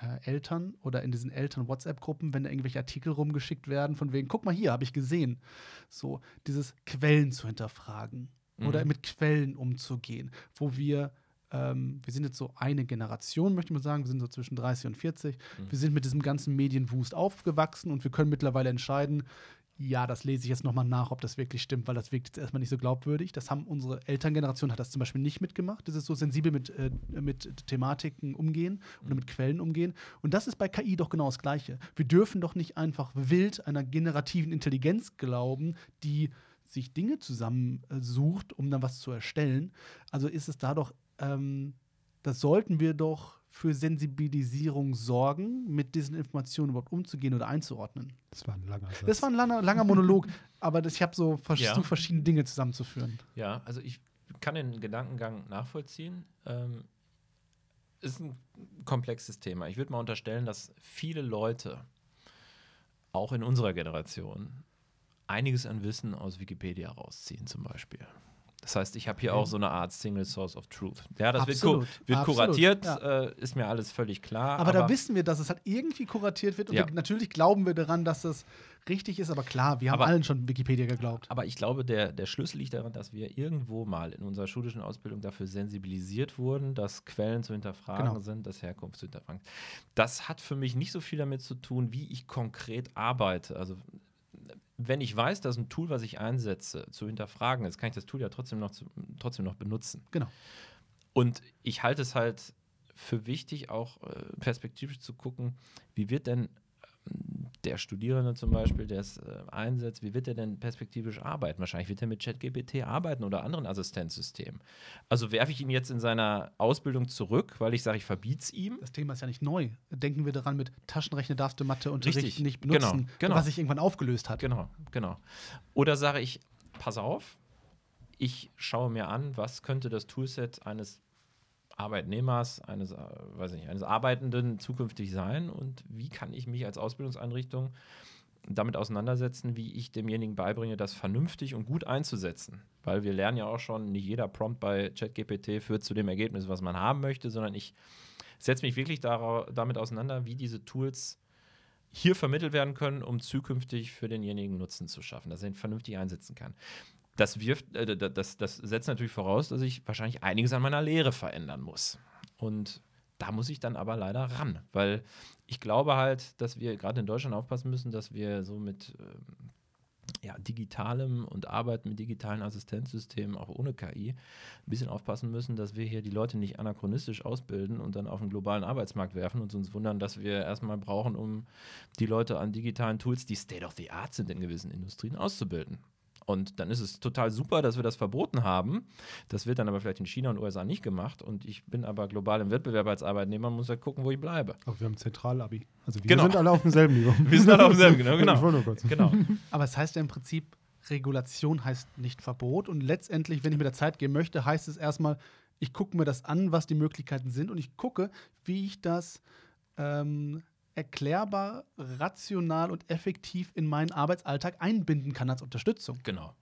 äh, Eltern oder in diesen Eltern-WhatsApp-Gruppen, wenn da irgendwelche Artikel rumgeschickt werden, von wegen, guck mal hier, habe ich gesehen. So, dieses Quellen zu hinterfragen oder Mhm. mit Quellen umzugehen, wo wir ähm, wir sind jetzt so eine Generation, möchte man sagen, wir sind so zwischen 30 und 40. Mhm. Wir sind mit diesem ganzen Medienwust aufgewachsen und wir können mittlerweile entscheiden, ja, das lese ich jetzt nochmal nach, ob das wirklich stimmt, weil das wirkt jetzt erstmal nicht so glaubwürdig. Das haben unsere Elterngeneration hat das zum Beispiel nicht mitgemacht. Das ist so sensibel mit, äh, mit Thematiken umgehen oder mit Quellen umgehen. Und das ist bei KI doch genau das Gleiche. Wir dürfen doch nicht einfach wild einer generativen Intelligenz glauben, die sich Dinge zusammensucht, um dann was zu erstellen. Also ist es da doch, ähm, das sollten wir doch für Sensibilisierung sorgen, mit diesen Informationen überhaupt umzugehen oder einzuordnen. Das war ein langer Satz. Das war ein langer, langer Monolog, aber das, ich habe so vers Ja. versucht, verschiedene Dinge zusammenzuführen. Ja, also ich kann den Gedankengang nachvollziehen. Ähm, ist ein komplexes Thema. Ich würde mal unterstellen, dass viele Leute, auch in unserer Generation, einiges an Wissen aus Wikipedia rausziehen, zum Beispiel. Das heißt, ich habe hier auch so eine Art Single Source of Truth. Ja, das wird, ku Absolut, wird absolut, kuratiert, ja. äh, ist mir alles völlig klar. Aber, da wissen wir, dass es halt irgendwie kuratiert wird und Ja. wir, natürlich glauben wir daran, dass das richtig ist, aber klar, wir haben Aber- allen schon Wikipedia geglaubt. Aber ich glaube, der, der Schlüssel liegt daran, dass wir irgendwo mal in unserer schulischen Ausbildung dafür sensibilisiert wurden, dass Quellen zu hinterfragen Genau. sind, dass Herkunft zu hinterfragen. Das hat für mich nicht so viel damit zu tun, wie ich konkret arbeite. Also wenn ich weiß, dass ein Tool, was ich einsetze, zu hinterfragen ist, kann ich das Tool ja trotzdem noch, trotzdem noch benutzen. Genau. Und ich halte es halt für wichtig, auch äh, perspektivisch zu gucken, wie wird denn der Studierende zum Beispiel, der es äh, einsetzt, wie wird er denn perspektivisch arbeiten? Wahrscheinlich wird er mit ChatGPT arbeiten oder anderen Assistenzsystemen. Also werfe ich ihn jetzt in seiner Ausbildung zurück, weil ich sage, ich verbiete es ihm? Das Thema ist ja nicht neu. Denken wir daran, mit Taschenrechner darfst du Matheunterricht Richtig, nicht genau, benutzen, genau. was sich irgendwann aufgelöst hat. Genau, genau. Oder sage ich, pass auf, ich schaue mir an, was könnte das Toolset eines Arbeitnehmers, eines, äh, weiß ich nicht, eines Arbeitenden zukünftig sein und wie kann ich mich als Ausbildungseinrichtung damit auseinandersetzen, wie ich demjenigen beibringe, das vernünftig und gut einzusetzen. Weil wir lernen ja auch schon, nicht jeder Prompt bei ChatGPT führt zu dem Ergebnis, was man haben möchte, sondern ich setze mich wirklich damit auseinander, wie diese Tools hier vermittelt werden können, um zukünftig für denjenigen Nutzen zu schaffen, dass er ihn vernünftig einsetzen kann. Das, wirft, äh, da- das, das setzt natürlich voraus, dass ich wahrscheinlich einiges an meiner Lehre verändern muss. Und da muss ich dann aber leider ran, weil ich glaube halt, dass wir gerade in Deutschland aufpassen müssen, dass wir so mit ähm, ja, digitalem und Arbeiten mit digitalen Assistenzsystemen, auch ohne KI, ein bisschen aufpassen müssen, dass wir hier die Leute nicht anachronistisch ausbilden und dann auf den globalen Arbeitsmarkt werfen und uns wundern, dass wir erstmal brauchen, um die Leute an digitalen Tools, die State of the Art sind in gewissen Industrien, auszubilden. Und dann ist es total super, dass wir das verboten haben. Das wird dann aber vielleicht in China und USA nicht gemacht. Und ich bin aber global im Wettbewerb als Arbeitnehmer und muss halt gucken, wo ich bleibe. Aber wir haben Zentralabi. Also wir Genau. sind alle auf demselben Niveau. Wir sind alle auf demselben, genau, genau. Ich wollte nur kurz. Genau. Aber es heißt ja im Prinzip, Regulation heißt nicht Verbot. Und letztendlich, wenn ich mit der Zeit gehen möchte, heißt es erstmal, ich gucke mir das an, was die Möglichkeiten sind und ich gucke, wie ich das ähm, erklärbar, rational und effektiv in meinen Arbeitsalltag einbinden kann als Unterstützung. Genau.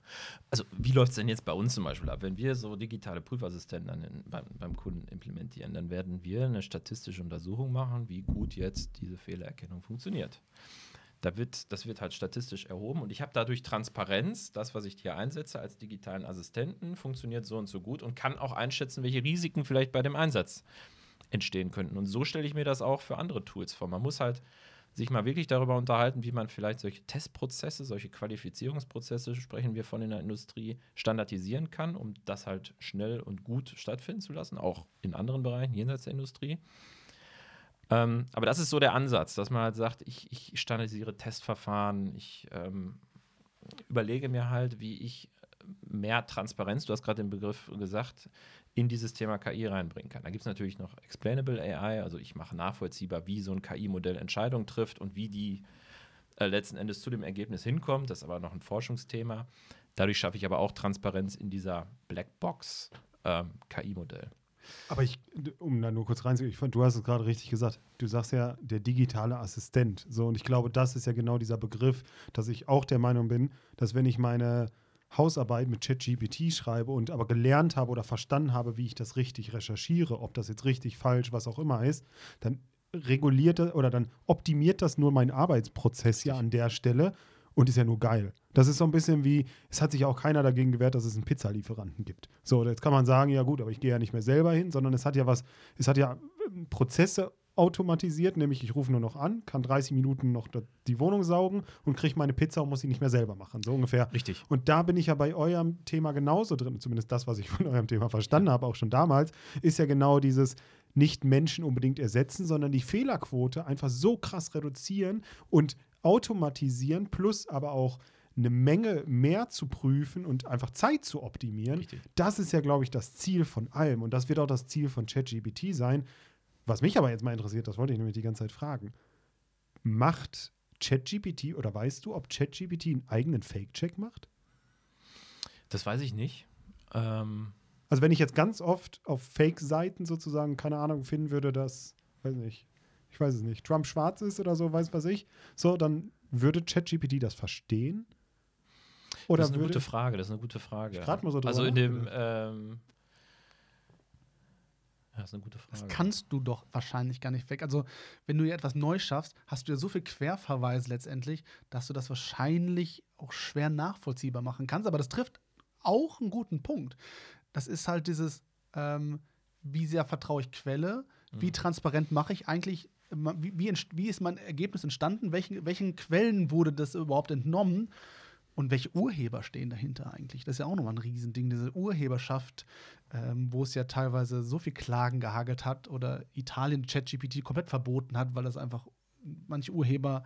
Also, wie läuft es denn jetzt bei uns zum Beispiel ab? Wenn wir so digitale Prüfassistenten in, beim, beim Kunden implementieren, dann werden wir eine statistische Untersuchung machen, wie gut jetzt diese Fehlererkennung funktioniert. Da wird, das wird halt statistisch erhoben und ich habe dadurch Transparenz. Das, was ich hier einsetze als digitalen Assistenten, funktioniert so und so gut und kann auch einschätzen, welche Risiken vielleicht bei dem Einsatz entstehen könnten. Und so stelle ich mir das auch für andere Tools vor. Man muss halt sich mal wirklich darüber unterhalten, wie man vielleicht solche Testprozesse, solche Qualifizierungsprozesse, sprechen wir von in der Industrie, standardisieren kann, um das halt schnell und gut stattfinden zu lassen, auch in anderen Bereichen jenseits der Industrie. Ähm, aber das ist so der Ansatz, dass man halt sagt, ich, ich standardisiere Testverfahren, ich ähm, überlege mir halt, wie ich mehr Transparenz, du hast gerade den Begriff gesagt, in dieses Thema KI reinbringen kann. Da gibt es natürlich noch Explainable AI, also ich mache nachvollziehbar, wie so ein KI-Modell Entscheidungen trifft und wie die äh, letzten Endes zu dem Ergebnis hinkommt. Das ist aber noch ein Forschungsthema. Dadurch schaffe ich aber auch Transparenz in dieser Blackbox ähm. Aber ich, um da nur kurz reinzugehen, du hast es gerade richtig gesagt. Du sagst ja, der digitale Assistent. So, und ich glaube, das ist ja genau dieser Begriff, dass ich auch der Meinung bin, dass wenn ich meine Hausarbeit mit ChatGPT schreibe und aber gelernt habe oder verstanden habe, wie ich das richtig recherchiere, ob das jetzt richtig, falsch, was auch immer ist, dann reguliert das oder dann optimiert das nur meinen Arbeitsprozess ja an der Stelle und ist ja nur geil. Das ist so ein bisschen wie, es hat sich auch keiner dagegen gewehrt, dass es einen Pizzalieferanten gibt. So, jetzt kann man sagen, ja gut, aber ich gehe ja nicht mehr selber hin, sondern es hat ja was, es hat ja ähm, Prozesse automatisiert, nämlich ich rufe nur noch an, kann 30 Minuten noch die Wohnung saugen und kriege meine Pizza und muss sie nicht mehr selber machen, so ungefähr. Richtig. Und da bin ich ja bei eurem Thema genauso drin, zumindest das, was ich von eurem Thema verstanden habe, auch schon damals, ist ja genau dieses nicht Menschen unbedingt ersetzen, sondern die Fehlerquote einfach so krass reduzieren und automatisieren, plus aber auch eine Menge mehr zu prüfen und einfach Zeit zu optimieren. Richtig. Das ist ja, glaube ich, das Ziel von allem. Und das wird auch das Ziel von ChatGPT sein. Was mich aber jetzt mal interessiert, das wollte ich nämlich die ganze Zeit fragen. Macht ChatGPT oder weißt du, ob ChatGPT einen eigenen Fake-Check macht? Das weiß ich nicht. Ähm, Also wenn ich jetzt ganz oft auf Fake-Seiten sozusagen, keine Ahnung, finden würde, dass, weiß nicht, ich weiß es nicht, Trump schwarz ist oder so, weiß was ich, so, dann würde ChatGPT das verstehen? Oder das ist eine gute Frage, das ist eine gute Frage. Ich mal so drüber also in dem, ähm, ja, das ist eine gute Frage. Das kannst du doch wahrscheinlich gar nicht weg. Also, wenn du hier etwas neu schaffst, hast du ja so viel Querverweis letztendlich, dass du das wahrscheinlich auch schwer nachvollziehbar machen kannst. Aber das trifft auch einen guten Punkt. Das ist halt dieses, ähm, wie sehr vertraue ich Quelle, wie Mhm. transparent mache ich eigentlich, wie, wie, wie ist mein Ergebnis entstanden, welchen, welchen Quellen wurde das überhaupt entnommen und welche Urheber stehen dahinter eigentlich? Das ist ja auch nochmal ein Riesending, diese Urheberschaft, ähm, wo es ja teilweise so viel Klagen gehagelt hat oder Italien ChatGPT komplett verboten hat, weil das einfach manche Urheberrechte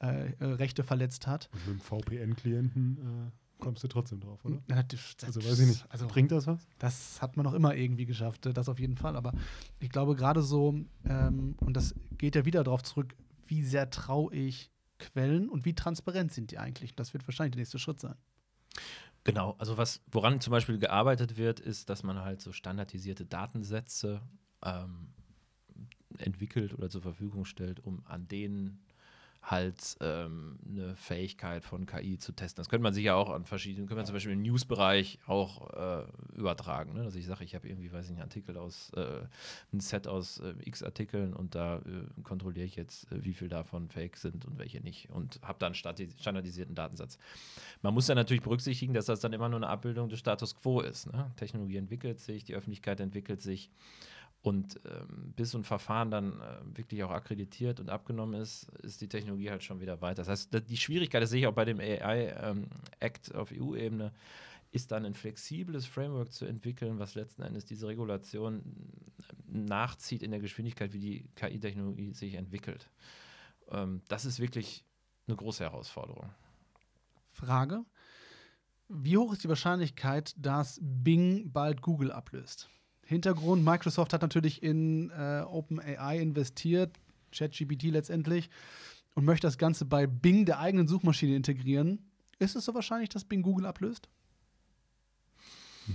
äh, äh, Rechte verletzt hat. Und mit dem VPN-Klienten äh, kommst du trotzdem drauf, oder? Ja, das- das- Also weiß ich nicht. Also, Bringt das was? das hat man noch immer irgendwie geschafft, äh, das auf jeden Fall. Aber ich glaube gerade so, ähm, und das geht ja wieder darauf zurück, wie sehr traue ich Quellen und wie transparent sind die eigentlich? Das wird wahrscheinlich der nächste Schritt sein. Genau, also was, woran zum Beispiel gearbeitet wird, ist, dass man halt so standardisierte Datensätze ähm, entwickelt oder zur Verfügung stellt, um an denen halt ähm, eine Fähigkeit von KI zu testen. Das könnte man sich ja auch an verschiedenen, könnte man zum Beispiel im News-Bereich auch äh, übertragen. Ne? Dass ich sage, ich habe irgendwie, weiß ich nicht, Artikel aus, äh, ein Set aus äh, x Artikeln und da äh, kontrolliere ich jetzt, äh, wie viel davon fake sind und welche nicht und habe dann standardisierten Datensatz. Man muss ja natürlich berücksichtigen, dass das dann immer nur eine Abbildung des Status quo ist. Ne? Technologie entwickelt sich, die Öffentlichkeit entwickelt sich. Und ähm, bis so ein Verfahren dann äh, wirklich auch akkreditiert und abgenommen ist, ist die Technologie halt schon wieder weiter. Das heißt, die Schwierigkeit, das sehe ich auch bei dem AI-Act auf EU-Ebene, ist dann ein flexibles Framework zu entwickeln, was letzten Endes diese Regulation nachzieht in der Geschwindigkeit, wie die KI-Technologie sich entwickelt. Ähm, das ist wirklich eine große Herausforderung. Frage: Wie hoch ist die Wahrscheinlichkeit, dass Bing bald Google ablöst? Hintergrund: Microsoft hat natürlich in äh, OpenAI investiert, ChatGPT letztendlich, und möchte das Ganze bei Bing, der eigenen Suchmaschine, integrieren. Ist es so wahrscheinlich, dass Bing Google ablöst?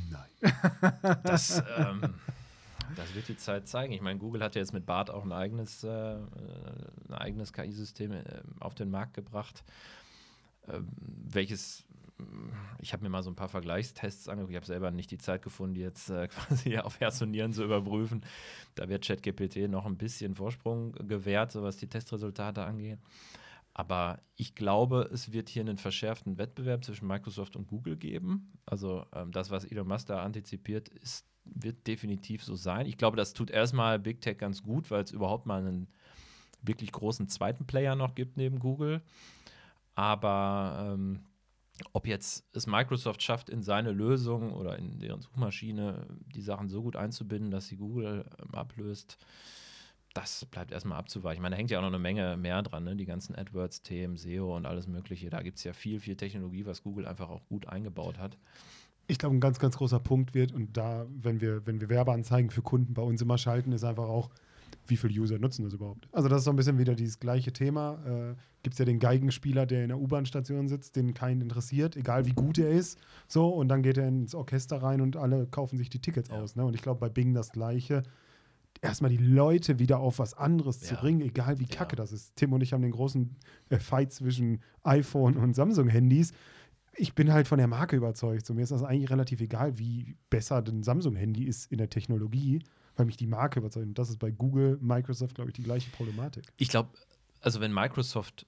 Nein. Das, ähm, das wird die Zeit zeigen. Ich meine, Google hat ja jetzt mit BART auch ein eigenes, äh, ein eigenes KI-System äh, auf den Markt gebracht, ähm, welches ich habe mir mal so ein paar Vergleichstests angeguckt. Ich habe selber nicht die Zeit gefunden, die jetzt äh, quasi auf Herz und Nieren zu überprüfen. Da wird ChatGPT noch ein bisschen Vorsprung gewährt, so was die Testresultate angeht. Aber ich glaube, es wird hier einen verschärften Wettbewerb zwischen Microsoft und Google geben. Also ähm, das, was Elon Musk da antizipiert, ist, wird definitiv so sein. Ich glaube, das tut erstmal Big Tech ganz gut, weil es überhaupt mal einen wirklich großen zweiten Player noch gibt neben Google. Aber ähm, ob jetzt es Microsoft schafft, in seine Lösung oder in deren Suchmaschine die Sachen so gut einzubinden, dass sie Google ähm, ablöst, das bleibt erstmal abzuweichen. Ich meine, da hängt ja auch noch eine Menge mehr dran, ne? die ganzen AdWords-Themen, SEO und alles Mögliche. Da gibt es ja viel, viel Technologie, was Google einfach auch gut eingebaut hat. Ich glaube, ein ganz, ganz großer Punkt wird, und da, wenn wir, wenn wir Werbeanzeigen für Kunden bei uns immer schalten, ist einfach auch, wie viele User nutzen das überhaupt? Also, das ist so ein bisschen wieder dieses gleiche Thema. Äh, Gibt es ja den Geigenspieler, der in der U-Bahn-Station sitzt, den keinen interessiert, egal wie gut er ist. So, und dann geht er ins Orchester rein und alle kaufen sich die Tickets Ja. aus. Ne? Und ich glaube, bei Bing das Gleiche. Erstmal die Leute wieder auf was anderes zu Ja. bringen, egal wie Ja. kacke das ist. Tim und ich haben den großen äh, Fight zwischen iPhone und Samsung-Handys ich bin halt von der Marke überzeugt. So, mir ist das eigentlich relativ egal, wie besser ein Samsung-Handy ist in der Technologie, weil mich die Marke überzeugt. Und das ist bei Google, Microsoft, glaube ich, die gleiche Problematik. Ich glaube, also wenn Microsoft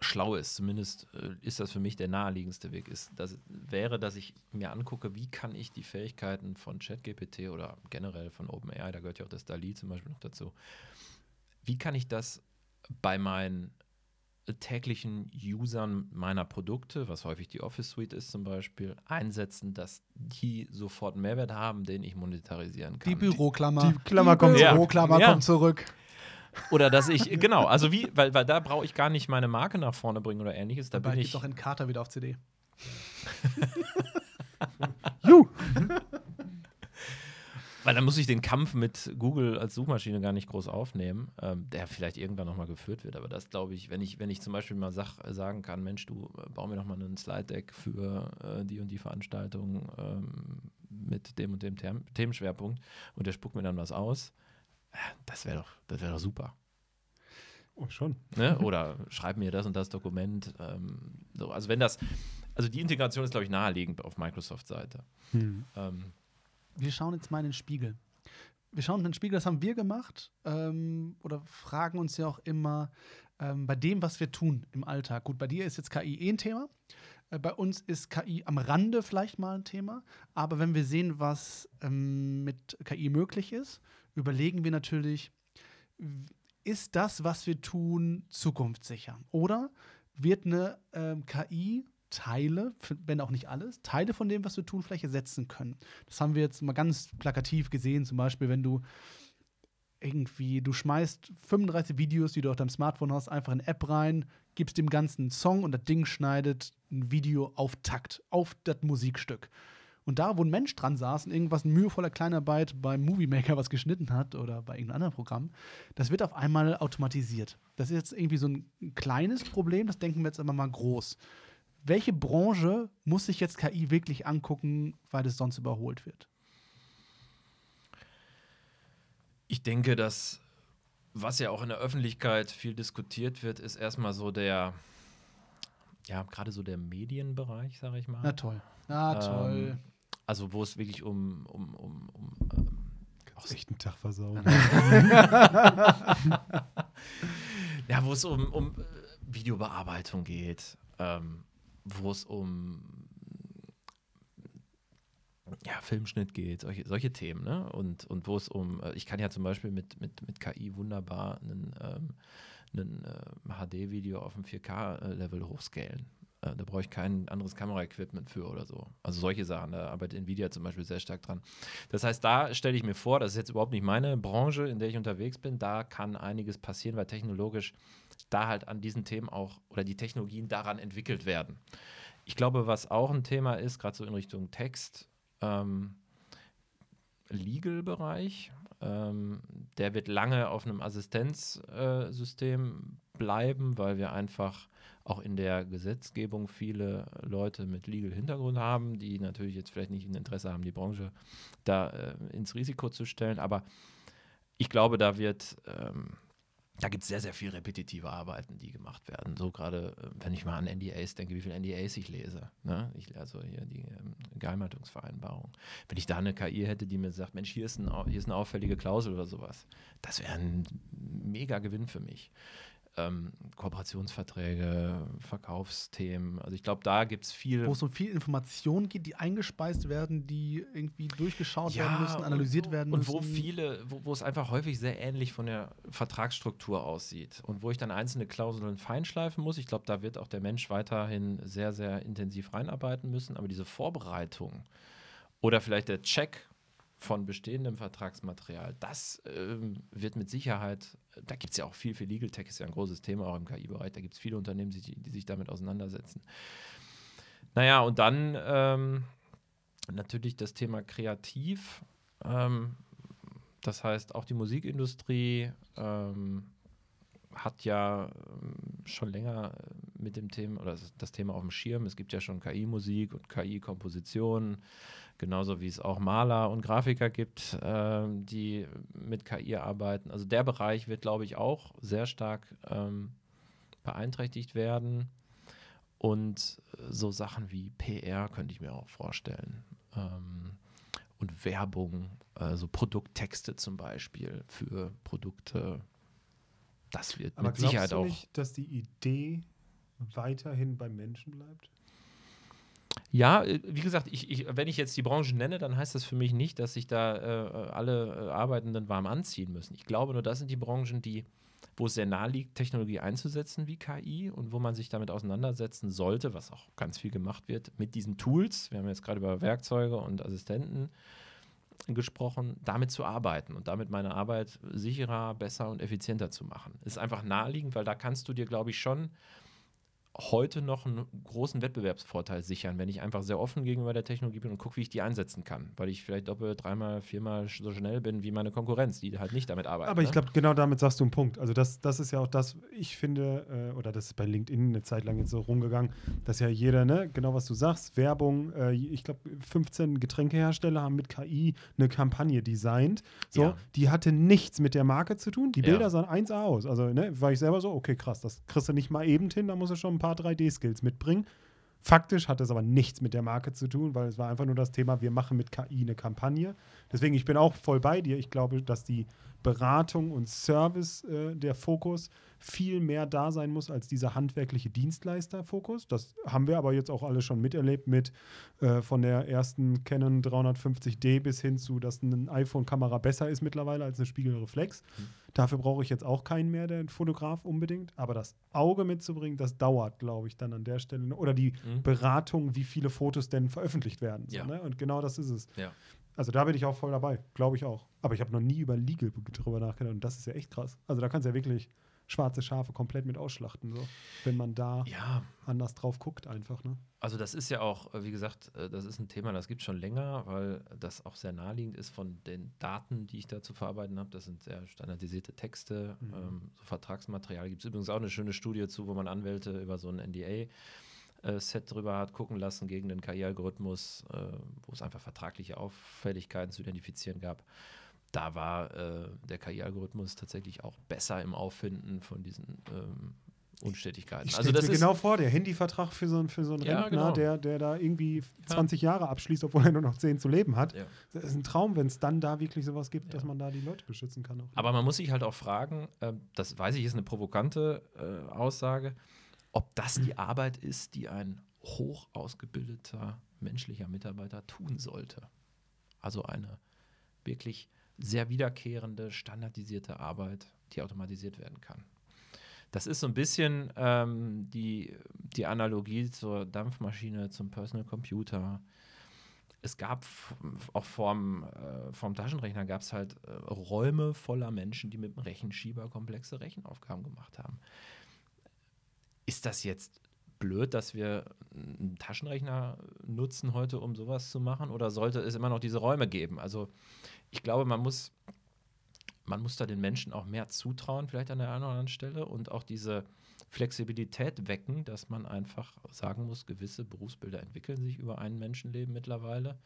schlau ist. Zumindest äh, ist das für mich der naheliegendste Weg. Ist, das wäre, dass ich mir angucke, wie kann ich die Fähigkeiten von ChatGPT oder generell von OpenAI, da gehört ja auch das DALI zum Beispiel noch dazu, wie kann ich das bei meinen täglichen Usern meiner Produkte, was häufig die Office Suite ist zum Beispiel, einsetzen, dass die sofort einen Mehrwert haben, den ich monetarisieren kann. Die Büroklammer. Die Klammer kommt Ja. Büroklammer Ja. kommt zurück. Oder dass ich, genau, also wie, weil, weil da brauche ich gar nicht meine Marke nach vorne bringen oder ähnliches. Da Dabei bin ich. doch in Kater wieder auf CD. Juh! Weil dann muss ich den Kampf mit Google als Suchmaschine gar nicht groß aufnehmen, ähm, der vielleicht irgendwann nochmal geführt wird. Aber das glaube ich, wenn ich, wenn ich zum Beispiel mal sag, sagen kann, Mensch, du äh, bau mir noch mal einen Slide-Deck für äh, die und die Veranstaltung ähm, mit dem und dem Them Themenschwerpunkt und der spuckt mir dann was aus, äh, das wäre doch, das wäre doch super. Oh, schon. Ne? Oder schreib mir das und das Dokument. Ähm, so. Also wenn das, also die Integration ist, glaube ich, naheliegend auf Microsoft-Seite. Hm. Ähm, Wir schauen jetzt mal in den Spiegel. Wir schauen in den Spiegel, das haben wir gemacht. Ähm, oder fragen uns ja auch immer ähm, bei dem, was wir tun im Alltag. Gut, bei dir ist jetzt KI eh ein Thema. Äh, bei uns ist KI am Rande vielleicht mal ein Thema. Aber wenn wir sehen, was ähm, mit KI möglich ist, überlegen wir natürlich, ist das, was wir tun, zukunftssicher? Oder wird eine ähm, KI Teile, wenn auch nicht alles, Teile von dem, was wir tun, vielleicht ersetzen können? Das haben wir jetzt mal ganz plakativ gesehen, zum Beispiel, wenn du irgendwie, du schmeißt 35 Videos, die du auf deinem Smartphone hast, einfach in eine App rein, gibst dem Ganzen einen Song und das Ding schneidet ein Video auf Takt, auf das Musikstück. Und da, wo ein Mensch dran saß und irgendwas in mühevoller Kleinarbeit beim Movie Maker was geschnitten hat oder bei irgendeinem anderen Programm, das wird auf einmal automatisiert. Das ist jetzt irgendwie so ein kleines Problem, das denken wir jetzt aber mal groß. Welche Branche muss sich jetzt KI wirklich angucken, weil es sonst überholt wird? Ich denke, dass was ja auch in der Öffentlichkeit viel diskutiert wird, ist erstmal so der, ja, gerade so der Medienbereich, sage ich mal. Na toll. Na toll. Ähm, also wo es wirklich um, um, um, um ähm, Auch echt einen Tag versauen. ja, wo es um, um äh, Videobearbeitung geht, ähm, wo es um ja, Filmschnitt geht, solche, solche Themen, ne? Und, und wo es um, äh, ich kann ja zum Beispiel mit, mit, mit KI wunderbar einen, ähm, einen äh, HD-Video auf dem 4K-Level hochscalen. Äh, da brauche ich kein anderes Kameraequipment für oder so. Also solche Sachen, da arbeitet Nvidia zum Beispiel sehr stark dran. Das heißt, da stelle ich mir vor, das ist jetzt überhaupt nicht meine Branche, in der ich unterwegs bin, da kann einiges passieren, weil technologisch da halt an diesen Themen auch oder die Technologien daran entwickelt werden. Ich glaube, was auch ein Thema ist, gerade so in Richtung Text, ähm, Legal-Bereich, ähm, der wird lange auf einem Assistenzsystem bleiben, weil wir einfach auch in der Gesetzgebung viele Leute mit Legal-Hintergrund haben, die natürlich jetzt vielleicht nicht ein Interesse haben, die Branche da äh, ins Risiko zu stellen. Aber ich glaube, da wird, ähm, da gibt es sehr, sehr viel repetitive Arbeiten, die gemacht werden. So gerade, äh, wenn ich mal an NDAs denke, wie viele NDAs ich lese. Ne? Ich, also hier die ähm, Geheimhaltungsvereinbarung. Wenn ich da eine KI hätte, die mir sagt, Mensch, hier ist, ein, hier ist eine auffällige Klausel oder sowas, das wäre ein mega Gewinn für mich. Ähm, Kooperationsverträge, Verkaufsthemen. Also ich glaube, da gibt es viel. Wo es um viel Informationen geht, die eingespeist werden, die irgendwie durchgeschaut werden müssen, und analysiert wo, werden und müssen. wo viele, wo, wo es einfach häufig sehr ähnlich von der Vertragsstruktur aussieht und wo ich dann einzelne Klauseln feinschleifen muss. Ich glaube, da wird auch der Mensch weiterhin sehr, sehr intensiv reinarbeiten müssen. Aber diese Vorbereitung oder vielleicht der Check von bestehendem Vertragsmaterial, das ähm, wird mit Sicherheit, da gibt es ja auch viel, viel Legal Tech ist ja ein großes Thema auch im KI-Bereich, da gibt es viele Unternehmen, die, die sich damit auseinandersetzen. Naja, und dann ähm, natürlich das Thema Kreativ. Ähm, das heißt, auch die Musikindustrie ähm, hat ja ähm, schon länger äh, mit dem Thema oder das- das Thema auf dem Schirm. Es gibt ja schon KI-Musik und KI-Kompositionen, genauso wie es auch Maler und Grafiker gibt, ähm, die mit KI arbeiten. Also der Bereich wird, glaube ich, auch sehr stark ähm, beeinträchtigt werden. Und so Sachen wie PR könnte ich mir auch vorstellen. Ähm, und Werbung, also Produkttexte zum Beispiel für Produkte. Das wird Aber mit Sicherheit du auch. nicht, dass die Idee weiterhin beim Menschen bleibt? Ja, äh, wie gesagt, ich, ich, wenn ich jetzt die Branche nenne, dann heißt das für mich nicht, dass sich da äh, alle äh, Arbeitenden warm anziehen müssen. Ich glaube nur, das sind die Branchen, die, wo es sehr nahe liegt, Technologie einzusetzen wie KI und wo man sich damit auseinandersetzen sollte, was auch ganz viel gemacht wird, mit diesen Tools. Wir haben jetzt gerade über Werkzeuge und Assistenten gesprochen, damit zu arbeiten und damit meine Arbeit sicherer, besser und effizienter zu machen. Ist einfach naheliegend, weil da kannst du dir, glaube ich, schon heute noch einen großen Wettbewerbsvorteil sichern, wenn ich einfach sehr offen gegenüber der Technologie bin und gucke, wie ich die einsetzen kann. Weil ich vielleicht doppelt, dreimal, viermal so schnell bin wie meine Konkurrenz, die halt nicht damit arbeitet. Aber ich ne? glaube, genau damit sagst du einen Punkt. Also das, das ist ja auch das, ich finde, äh, oder das ist bei LinkedIn eine Zeit lang jetzt so rumgegangen, dass ja jeder, ne, genau was du sagst, Werbung, äh, ich glaube, 15 Getränkehersteller haben mit KI eine Kampagne designt. So, Ja. die hatte nichts mit der Marke zu tun. Die Ja. Bilder sahen 1A aus. Also, ne, war ich selber so, okay, krass, das kriegst du nicht mal eben hin, da musst du schon ein paar 3D-Skills mitbringen. Faktisch hat es aber nichts mit der Marke zu tun, weil es war einfach nur das Thema, wir machen mit KI eine Kampagne. Deswegen, ich bin auch voll bei dir. Ich glaube, dass die Beratung und Service äh, der Fokus viel mehr da sein muss als dieser handwerkliche Dienstleister-Fokus. Das haben wir aber jetzt auch alle schon miterlebt mit äh, von der ersten Canon 350D bis hin zu, dass eine iPhone-Kamera besser ist mittlerweile als eine Spiegelreflex. Dafür brauche ich jetzt auch keinen mehr, der Fotograf unbedingt. Aber das Auge mitzubringen, das dauert, glaube ich, dann an der Stelle. Oder die Mhm. Beratung, wie viele Fotos denn veröffentlicht werden. So, Ja. ne? Und genau das ist es. Ja. Also da bin ich auch voll dabei, glaube ich auch. Aber ich habe noch nie über Legal drüber nachgedacht und das ist ja echt krass. Also da kannst du ja wirklich schwarze Schafe komplett mit ausschlachten, so, wenn man da Ja, anders drauf guckt einfach. Ne? Also das ist ja auch, äh, wie gesagt, äh, das ist ein Thema, das gibt es schon länger, weil das auch sehr naheliegend ist von den Daten, die ich da zu verarbeiten habe. Das sind sehr standardisierte Texte, Mhm. ähm, so Vertragsmaterial. Gibt es übrigens auch eine schöne Studie zu, wo man Anwälte über so ein NDA-Set drüber hat gucken lassen gegen den KI-Algorithmus, äh, wo es einfach vertragliche Auffälligkeiten zu identifizieren gab. Da war äh, der KI-Algorithmus tatsächlich auch besser im Auffinden von diesen ähm, Unstetigkeiten. Ich also das mir ist genau vor, der Handyvertrag für so, einen- für so einen Ja, Rentner, genau. der, der da irgendwie 20 Jahre abschließt, obwohl er nur noch 10 zu leben hat. Ja. Das ist ein Traum, wenn es dann da wirklich sowas gibt, dass man da die Leute beschützen kann. Auch. Aber man muss sich halt auch fragen, ähm, das weiß ich, ist eine provokante äh, Aussage, ob das die Arbeit ist, die ein hoch ausgebildeter menschlicher Mitarbeiter tun sollte. Also eine wirklich sehr wiederkehrende, standardisierte Arbeit, die automatisiert werden kann. Das ist so ein bisschen ähm, die, die Analogie zur Dampfmaschine, zum Personal Computer. Es gab auch vorm, äh, vorm Taschenrechner gab es halt äh, Räume voller Menschen, die mit dem Rechenschieber komplexe Rechenaufgaben gemacht haben. Ist das jetzt blöd, dass wir einen Taschenrechner nutzen heute, um sowas zu machen? Oder sollte es immer noch diese Räume geben? Also ich glaube, man muss, man muss da den Menschen auch mehr zutrauen, vielleicht an der einen oder anderen Stelle, und auch diese Flexibilität wecken, dass man einfach sagen muss, gewisse Berufsbilder entwickeln sich über ein Menschenleben mittlerweile.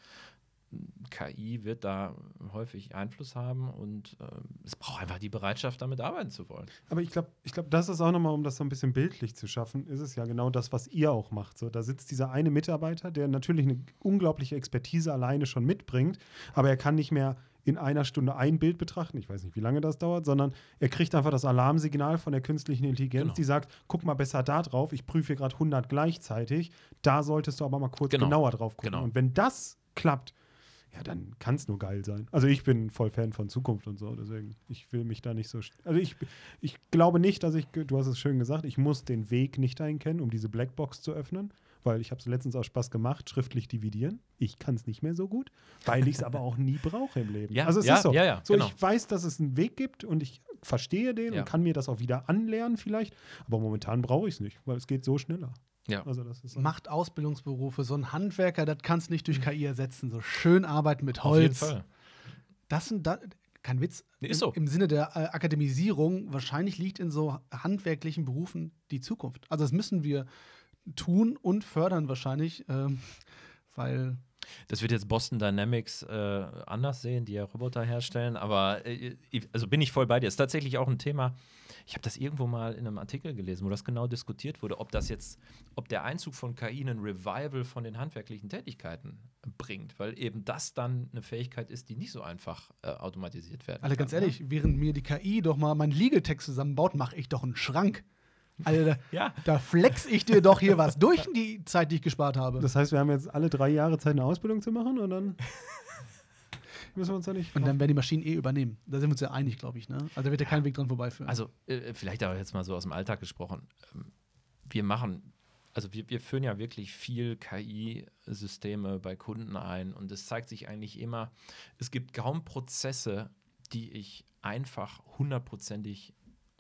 KI wird da häufig Einfluss haben und ähm, es braucht einfach die Bereitschaft, damit arbeiten zu wollen. Aber ich glaube, ich glaub, das ist auch nochmal, um das so ein bisschen bildlich zu schaffen, ist es ja genau das, was ihr auch macht. So, da sitzt dieser eine Mitarbeiter, der natürlich eine unglaubliche Expertise alleine schon mitbringt, aber er kann nicht mehr in einer Stunde ein Bild betrachten, ich weiß nicht, wie lange das dauert, sondern er kriegt einfach das Alarmsignal von der künstlichen Intelligenz, Genau. die sagt, guck mal besser da drauf, ich prüfe hier gerade 100 gleichzeitig, da solltest du aber mal kurz Genau. genauer drauf gucken. Genau. Und wenn das klappt, ja, dann kann es nur geil sein. Also ich bin voll Fan von Zukunft und so, deswegen, ich will mich da nicht so. Also ich, ich glaube nicht, dass ich, du hast es schön gesagt, ich muss den Weg nicht dahin kennen, um diese Blackbox zu öffnen, weil ich habe es letztens aus Spaß gemacht, schriftlich dividieren. Ich kann es nicht mehr so gut, weil ich es aber auch nie brauche im Leben. Ja, also es ja, ist so. ja, ja, so genau. ich weiß, dass es einen Weg gibt und ich verstehe den Ja. und kann mir das auch wieder anlernen vielleicht, aber momentan brauche ich es nicht, weil es geht so schneller. Ja. Also das ist so. Macht Ausbildungsberufe. So ein Handwerker, das kannst du nicht durch KI ersetzen. So schön arbeiten mit Auf jeden Holz. Fall. Das sind da, kein Witz. Nee, Im, ist so. Im Sinne der äh, Akademisierung, wahrscheinlich liegt in so handwerklichen Berufen die Zukunft. Also das müssen wir tun und fördern wahrscheinlich, ähm, weil Das wird jetzt Boston Dynamics äh, anders sehen, die ja Roboter herstellen, aber äh, also bin ich voll bei dir. Ist tatsächlich auch ein Thema. Ich habe das irgendwo mal in einem Artikel gelesen, wo das genau diskutiert wurde, ob das jetzt, ob der Einzug von KI einen Revival von den handwerklichen Tätigkeiten bringt, weil eben das dann eine Fähigkeit ist, die nicht so einfach äh, automatisiert werden Alle kann. ganz ne? ehrlich, während mir die KI doch mal meinen Legal-Text zusammenbaut, mache ich doch einen Schrank. Alter, Ja. da flex ich dir doch hier was durch in die Zeit, die ich gespart habe. Das heißt, wir haben jetzt alle drei Jahre Zeit, eine Ausbildung zu machen und dann müssen wir uns da nicht. Und dann werden die Maschinen eh übernehmen. Da sind wir uns ja einig, glaube ich. Ne? Also da wird ja kein Weg dran vorbeiführen. Also, äh, vielleicht aber jetzt mal so aus dem Alltag gesprochen. Ähm, wir machen, also wir, wir führen ja wirklich viel KI-Systeme bei Kunden ein und es zeigt sich eigentlich immer, es gibt kaum Prozesse, die ich einfach hundertprozentig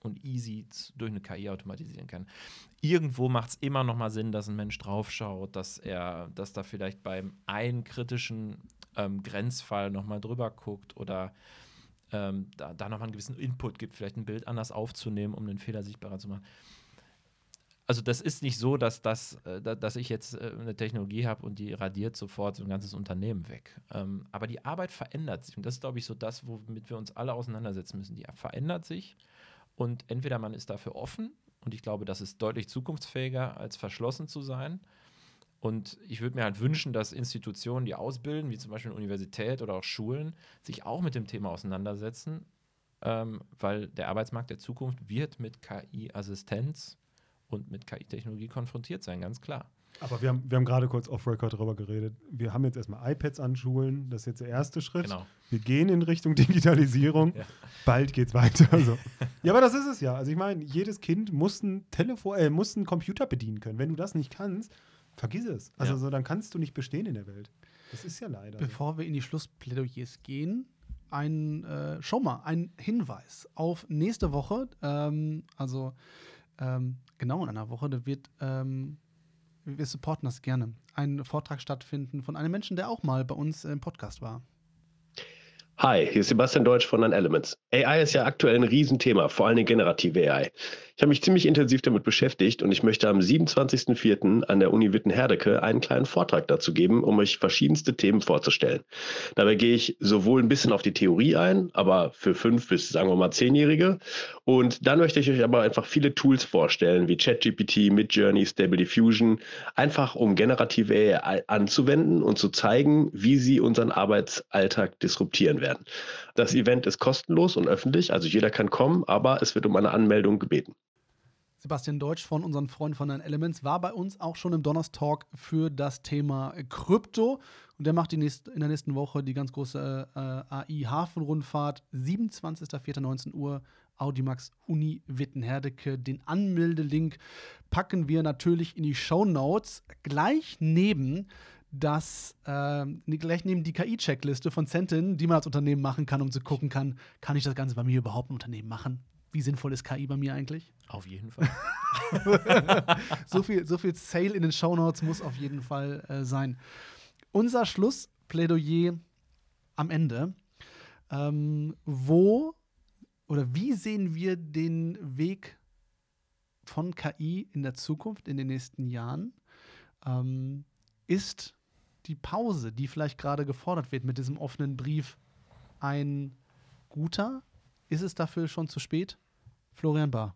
und easy durch eine KI automatisieren kann. Irgendwo macht es immer noch mal Sinn, dass ein Mensch draufschaut, dass er, dass da vielleicht beim einen kritischen ähm, Grenzfall noch mal drüber guckt oder ähm, da, da nochmal einen gewissen Input gibt, vielleicht ein Bild anders aufzunehmen, um den Fehler sichtbarer zu machen. Also das ist nicht so, dass, das, äh, da- dass ich jetzt äh, eine Technologie habe und die radiert sofort so ein ganzes Unternehmen weg. Ähm, aber die Arbeit verändert sich und das ist, glaube ich, so das, womit wir uns alle auseinandersetzen müssen. Die verändert sich und entweder man ist dafür offen und ich glaube, das ist deutlich zukunftsfähiger, als verschlossen zu sein. Und ich würde mir halt wünschen, dass Institutionen, die ausbilden, wie zum Beispiel Universität oder auch Schulen, sich auch mit dem Thema auseinandersetzen, ähm, weil der Arbeitsmarkt der Zukunft wird mit KI-Assistenz und mit KI-Technologie konfrontiert sein, ganz klar. Aber wir haben, wir haben gerade kurz off-record darüber geredet. Wir haben jetzt erstmal iPads an Schulen. Das ist jetzt der erste Schritt. Genau. Wir gehen in Richtung Digitalisierung. Ja. Bald geht's weiter. So. ja, aber das ist es ja. Also ich meine, jedes Kind muss ein Telefon, äh, muss einen Computer bedienen können. Wenn du das nicht kannst, vergiss es. Also Ja. so, dann kannst du nicht bestehen in der Welt. Das ist ja leider. Bevor wir in die Schlussplädoyers gehen, ein, äh, schon mal ein Hinweis auf nächste Woche. Ähm, also ähm, genau in einer Woche, da wird, ähm, wir supporten das gerne, ein Vortrag stattfinden von einem Menschen, der auch mal bei uns im Podcast war. Hi, hier ist Sebastian Deutsch von Non-Elements. AI ist ja aktuell ein Riesenthema, vor allem generative AI. Ich habe mich ziemlich intensiv damit beschäftigt und ich möchte am 27.04. an der Uni Witten-Herdecke einen kleinen Vortrag dazu geben, um euch verschiedenste Themen vorzustellen. Dabei gehe ich sowohl ein bisschen auf die Theorie ein, aber für fünf bis, sagen wir mal, zehnjährige. Und dann möchte ich euch aber einfach viele Tools vorstellen, wie ChatGPT, Midjourney, Stable Diffusion, einfach um generative AI anzuwenden und zu zeigen, wie sie unseren Arbeitsalltag disruptieren werden. Das Event ist kostenlos und öffentlich, also jeder kann kommen, aber es wird um eine Anmeldung gebeten. Sebastian Deutsch von unseren Freunden von Nine Elements war bei uns auch schon im Donnerstalk für das Thema Krypto. Und der macht die nächst, in der nächsten Woche die ganz große äh, AI-Hafenrundfahrt. 27.04.19 Uhr, Audimax Uni Wittenherdecke. Den Anmeldelink packen wir natürlich in die Show Notes. Gleich neben das, äh, gleich neben die KI-Checkliste von Centin, die man als Unternehmen machen kann, um zu gucken kann, kann ich das Ganze bei mir überhaupt ein Unternehmen machen? Wie sinnvoll ist KI bei mir eigentlich? Auf jeden Fall. so, viel, so viel Sale in den Shownotes muss auf jeden Fall äh, sein. Unser Schlussplädoyer am Ende. Ähm, wo oder wie sehen wir den Weg von KI in der Zukunft, in den nächsten Jahren? Ähm, ist die Pause, die vielleicht gerade gefordert wird mit diesem offenen Brief, ein guter? Ist es dafür schon zu spät? Florian Barr.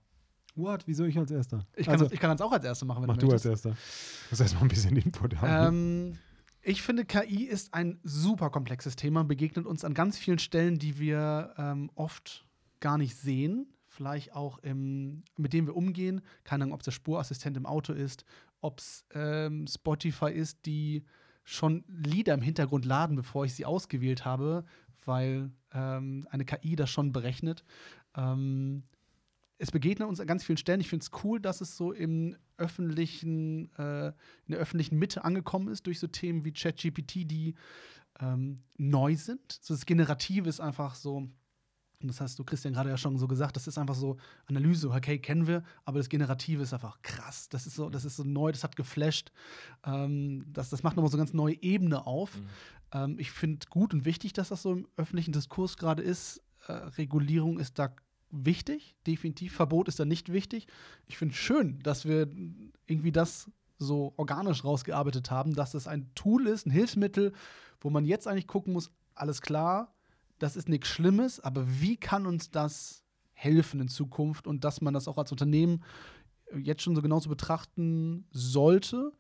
What? Wieso ich als Erster? Ich kann, also, das, ich kann das auch als Erster machen, wenn mach du du als. Erster. Ich muss erstmal ein bisschen Input haben. Ähm, ich finde, KI ist ein super komplexes Thema, begegnet uns an ganz vielen Stellen, die wir ähm, oft gar nicht sehen. Vielleicht auch im, mit dem wir umgehen. Keine Ahnung, ob es der Spurassistent im Auto ist, ob es ähm, Spotify ist, die schon Lieder im Hintergrund laden, bevor ich sie ausgewählt habe, weil ähm, eine KI das schon berechnet. Ähm, es begegnet uns an ganz vielen Stellen. Ich finde es cool, dass es so im öffentlichen, äh, in der öffentlichen Mitte angekommen ist, durch so Themen wie ChatGPT, die ähm, neu sind. So das Generative ist einfach so, und das hast du, Christian, gerade ja schon so gesagt, das ist einfach so Analyse, okay, kennen wir, aber das Generative ist einfach krass. Das ist so, das ist so neu, das hat geflasht. Ähm, das, das macht nochmal so eine ganz neue Ebene auf. Mhm. Ähm, ich finde gut und wichtig, dass das so im öffentlichen Diskurs gerade ist. Äh, Regulierung ist da wichtig, definitiv. Verbot ist da nicht wichtig. Ich finde schön, dass wir irgendwie das so organisch rausgearbeitet haben, dass es ein Tool ist, ein Hilfsmittel, wo man jetzt eigentlich gucken muss, alles klar, das ist nichts Schlimmes, aber wie kann uns das helfen in Zukunft und dass man das auch als Unternehmen jetzt schon so genauso betrachten sollte,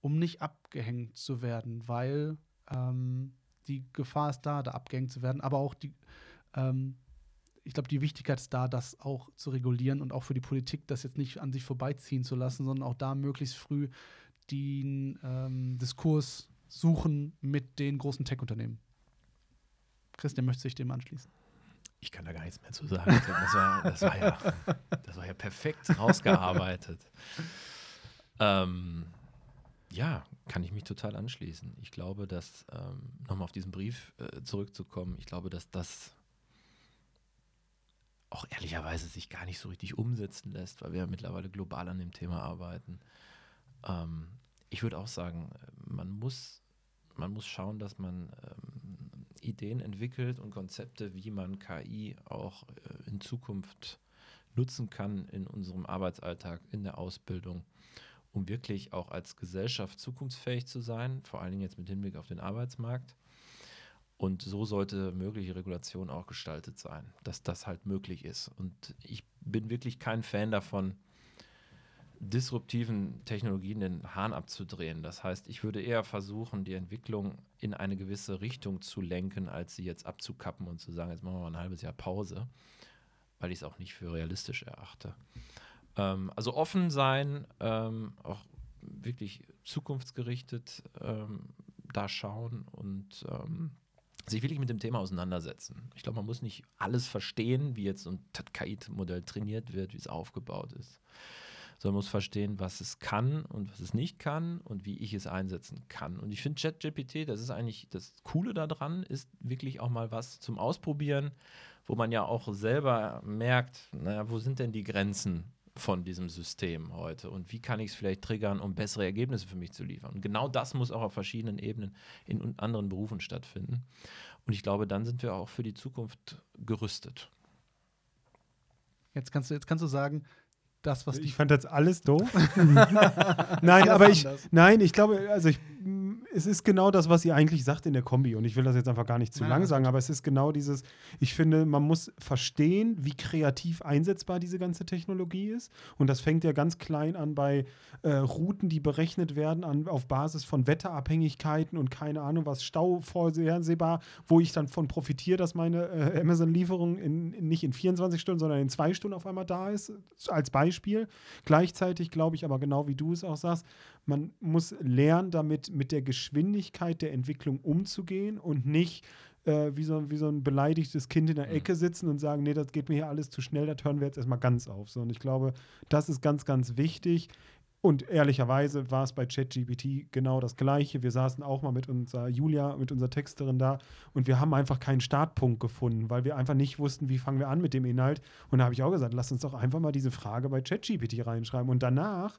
um nicht abgehängt zu werden, weil ähm, die Gefahr ist da, da abgehängt zu werden, aber auch die, ähm, ich glaube, die Wichtigkeit ist da, das auch zu regulieren und auch für die Politik, das jetzt nicht an sich vorbeiziehen zu lassen, sondern auch da möglichst früh den ähm, Diskurs suchen mit den großen Tech-Unternehmen. Christian möchte sich dem anschließen. Ich kann da gar nichts mehr zu sagen. Das war, das war, ja, das war ja perfekt rausgearbeitet. ähm, ja, kann ich mich total anschließen. Ich glaube, dass, ähm, nochmal auf diesen Brief äh, zurückzukommen, ich glaube, dass das auch ehrlicherweise sich gar nicht so richtig umsetzen lässt, weil wir ja mittlerweile global an dem Thema arbeiten. Ähm, ich würde auch sagen, man muss, man muss schauen, dass man ähm, Ideen entwickelt und Konzepte, wie man KI auch äh, in Zukunft nutzen kann in unserem Arbeitsalltag, in der Ausbildung, um wirklich auch als Gesellschaft zukunftsfähig zu sein, vor allen Dingen jetzt mit Hinblick auf den Arbeitsmarkt. Und so sollte mögliche Regulation auch gestaltet sein, dass das halt möglich ist. Und ich bin wirklich kein Fan davon, disruptiven Technologien den Hahn abzudrehen. Das heißt, ich würde eher versuchen, die Entwicklung in eine gewisse Richtung zu lenken, als sie jetzt abzukappen und zu sagen, jetzt machen wir mal ein halbes Jahr Pause, weil ich es auch nicht für realistisch erachte. Ähm, also offen sein, ähm, auch wirklich zukunftsgerichtet ähm, da schauen und ähm, sich wirklich mit dem Thema auseinandersetzen. Ich glaube, man muss nicht alles verstehen, wie jetzt ein KI-Modell trainiert wird, wie es aufgebaut ist sondern muss verstehen, was es kann und was es nicht kann und wie ich es einsetzen kann. Und ich finde ChatGPT, das ist eigentlich das Coole daran, ist wirklich auch mal was zum Ausprobieren, wo man ja auch selber merkt, naja, wo sind denn die Grenzen von diesem System heute und wie kann ich es vielleicht triggern, um bessere Ergebnisse für mich zu liefern. Und genau das muss auch auf verschiedenen Ebenen in anderen Berufen stattfinden. Und ich glaube, dann sind wir auch für die Zukunft gerüstet. Jetzt kannst du, jetzt kannst du sagen, das, was Ich fand das alles doof. nein, aber ich, nein, ich glaube, also ich, es ist genau das, was ihr eigentlich sagt in der Kombi. Und ich will das jetzt einfach gar nicht zu nein, lang sagen, aber es ist genau dieses, ich finde, man muss verstehen, wie kreativ einsetzbar diese ganze Technologie ist. Und das fängt ja ganz klein an bei äh, Routen, die berechnet werden an, auf Basis von Wetterabhängigkeiten und keine Ahnung, was Stau vorsehbar, wo ich dann von profitiere, dass meine äh, Amazon-Lieferung nicht in 24 Stunden, sondern in zwei Stunden auf einmal da ist, als Beispiel. Gleichzeitig glaube ich aber genau wie du es auch sagst, man muss lernen, damit mit der Geschwindigkeit der Entwicklung umzugehen und nicht äh, wie, so, wie so ein beleidigtes Kind in der mhm. Ecke sitzen und sagen, nee, das geht mir hier alles zu schnell, das hören wir jetzt erstmal ganz auf. So, und ich glaube, das ist ganz, ganz wichtig. Und ehrlicherweise war es bei ChatGPT genau das Gleiche. Wir saßen auch mal mit unserer Julia, mit unserer Texterin da und wir haben einfach keinen Startpunkt gefunden, weil wir einfach nicht wussten, wie fangen wir an mit dem Inhalt. Und da habe ich auch gesagt, lass uns doch einfach mal diese Frage bei ChatGPT reinschreiben. Und danach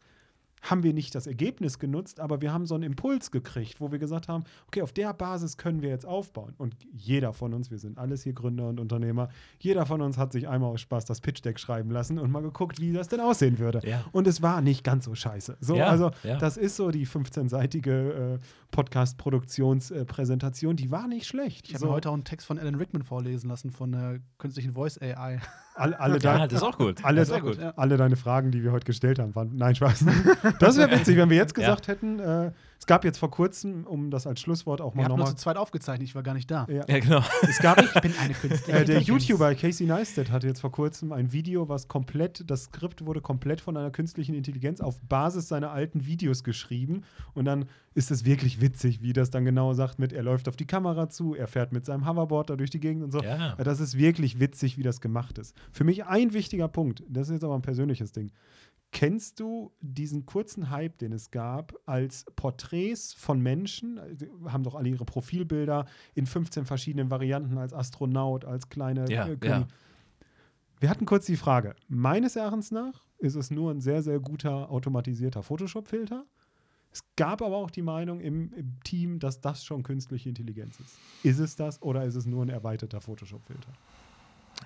haben wir nicht das Ergebnis genutzt, aber wir haben so einen Impuls gekriegt, wo wir gesagt haben, okay, auf der Basis können wir jetzt aufbauen. Und jeder von uns, wir sind alles hier Gründer und Unternehmer, jeder von uns hat sich einmal aus Spaß das Pitch-Deck schreiben lassen und mal geguckt, wie das denn aussehen würde. Ja. Und es war nicht ganz so scheiße. So, ja, also ja. das ist so die 15-seitige äh, Podcast-Produktionspräsentation, die war nicht schlecht. Ich habe so. heute auch einen Text von Alan Rickman vorlesen lassen von der künstlichen Voice AI. Alle, alle ja, das ist auch gut. Alle, gut. alle deine Fragen, die wir heute gestellt haben, waren. Nein, Spaß. Das wäre witzig, wenn wir jetzt gesagt ja. hätten, äh, es gab jetzt vor kurzem, um das als Schlusswort auch mal nochmal. zu zweit aufgezeichnet, ich war gar nicht da. Ja, ja genau. Es gab, ich bin eine Künstlerin. Äh, der YouTuber Casey Neistat hatte jetzt vor kurzem ein Video, was komplett, das Skript wurde komplett von einer künstlichen Intelligenz auf Basis seiner alten Videos geschrieben. Und dann ist es wirklich witzig, wie das dann genau sagt mit, er läuft auf die Kamera zu, er fährt mit seinem Hoverboard da durch die Gegend und so. Ja. Das ist wirklich witzig, wie das gemacht ist. Für mich ein wichtiger Punkt, das ist jetzt aber ein persönliches Ding. Kennst du diesen kurzen Hype, den es gab, als Porträts von Menschen, die haben doch alle ihre Profilbilder in 15 verschiedenen Varianten als Astronaut, als kleine ja, äh, ja. Wir hatten kurz die Frage, meines Erachtens nach ist es nur ein sehr, sehr guter automatisierter Photoshop-Filter. Es gab aber auch die Meinung im, im, Team, dass das schon künstliche Intelligenz ist. Ist es das oder ist es nur ein erweiterter Photoshop-Filter?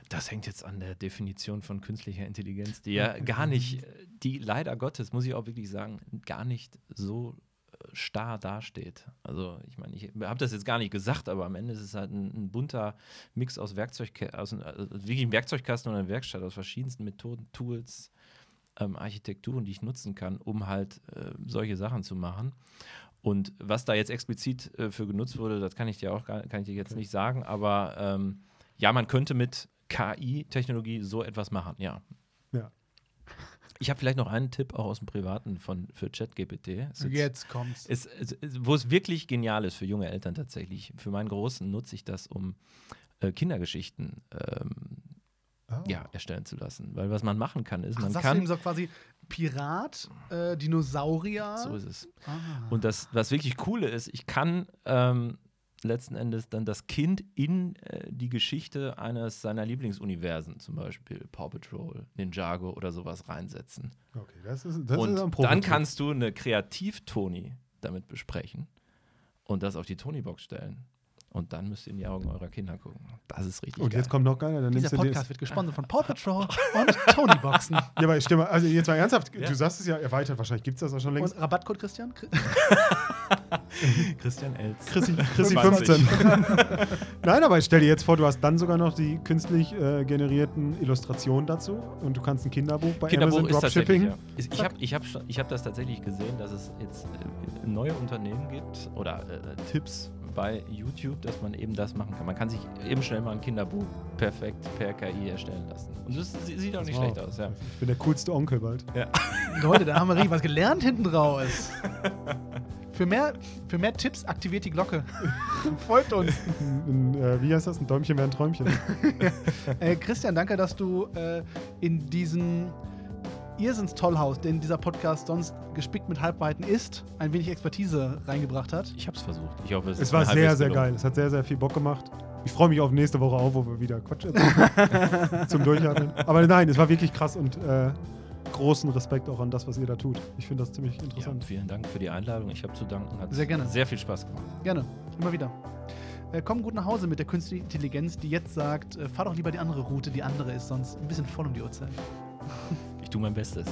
Das hängt jetzt an der Definition von künstlicher Intelligenz, die ja gar nicht, die leider Gottes, muss ich auch wirklich sagen, gar nicht so äh, starr dasteht. Also ich meine, ich habe das jetzt gar nicht gesagt, aber am Ende ist es halt ein, ein bunter Mix aus Werkzeug, aus also wirklich ein Werkzeugkasten und eine Werkstatt aus verschiedensten Methoden, Tools, ähm, Architekturen, die ich nutzen kann, um halt äh, solche Sachen zu machen. Und was da jetzt explizit äh, für genutzt wurde, das kann ich dir auch gar, kann ich dir jetzt okay. nicht sagen, aber ähm, ja, man könnte mit KI-Technologie so etwas machen, ja. Ja. Ich habe vielleicht noch einen Tipp auch aus dem Privaten von, für ChatGPT. Ist jetzt- Jetzt kommt's. es, es, es, wo es wirklich genial ist für junge Eltern tatsächlich. Für meinen Großen nutze ich das, um äh, Kindergeschichten ähm, Oh. ja, erstellen zu lassen. Weil was man machen kann, ist, Ach, man sagst du ihm kann. so quasi Pirat, äh, Dinosaurier. So ist es. ah. Und das, was wirklich coole ist, ich kann ähm, letzten Endes dann das Kind in äh, die Geschichte eines seiner Lieblingsuniversen, zum Beispiel Paw Patrol, Ninjago oder sowas reinsetzen. Okay, das ist, das und ist ein dann Prototyp. kannst du eine Kreativ-Toni damit besprechen und das auf die Tony-Box stellen. Und dann müsst ihr in die Augen eurer Kinder gucken. Das ist richtig Und geil. jetzt kommt noch geiler, dann Dieser. Podcast wird gesponsert von Paw Patrol und Tony Boxen. Ja, aber stimme, also jetzt mal ernsthaft, Ja. du sagst es ja erweitert, wahrscheinlich gibt es das auch schon längst. Und Rabattcode Christian? Chri- Christian Elz. Chrissy, Chrissy 20. 15. Nein, aber stell dir jetzt vor, du hast dann sogar noch die künstlich äh, generierten Illustrationen dazu und du kannst ein Kinderbuch bei Kinderbuch Amazon. Dropshipping. Ja. Ich habe ich hab schon- ich hab das tatsächlich gesehen, dass es jetzt äh, neue Unternehmen gibt oder äh, Tipps bei YouTube, dass man eben das machen kann. Man kann sich eben schnell mal ein Kinderbuch perfekt per KI erstellen lassen. Und das sie- sieht auch nicht Wow. schlecht aus, ja. Ich bin der coolste Onkel bald. Leute, da haben wir richtig was gelernt hinten raus. Für mehr, für mehr Tipps aktiviert die Glocke. Folgt uns. Ein, ein, äh, wie heißt das? Ein Däumchen wäre ein Träumchen. Äh, Christian, danke, dass du äh, in diesen Irrsinns-Tollhaus, den dieser Podcast sonst gespickt mit Halbweiten ist, ein wenig Expertise reingebracht hat. Ich habe es versucht. Ich hoffe, es, Es ist war sehr, sehr geil. Es hat sehr, sehr viel Bock gemacht. Ich freue mich auf nächste Woche auf, wo wir wieder Quatsch erzählen. zum Durchatmen. Aber nein, es war wirklich krass und äh, großen Respekt auch an das, was ihr da tut. Ich finde das ziemlich Ja, interessant. vielen Dank für die Einladung. Ich habe zu danken. Hat Sehr gerne. Sehr viel Spaß gemacht. Gerne, immer wieder. Äh, komm gut nach Hause mit der künstlichen Intelligenz, die jetzt sagt, äh, fahr doch lieber die andere Route, die andere ist sonst ein bisschen voll um die Uhrzeit. Ich tue mein Bestes.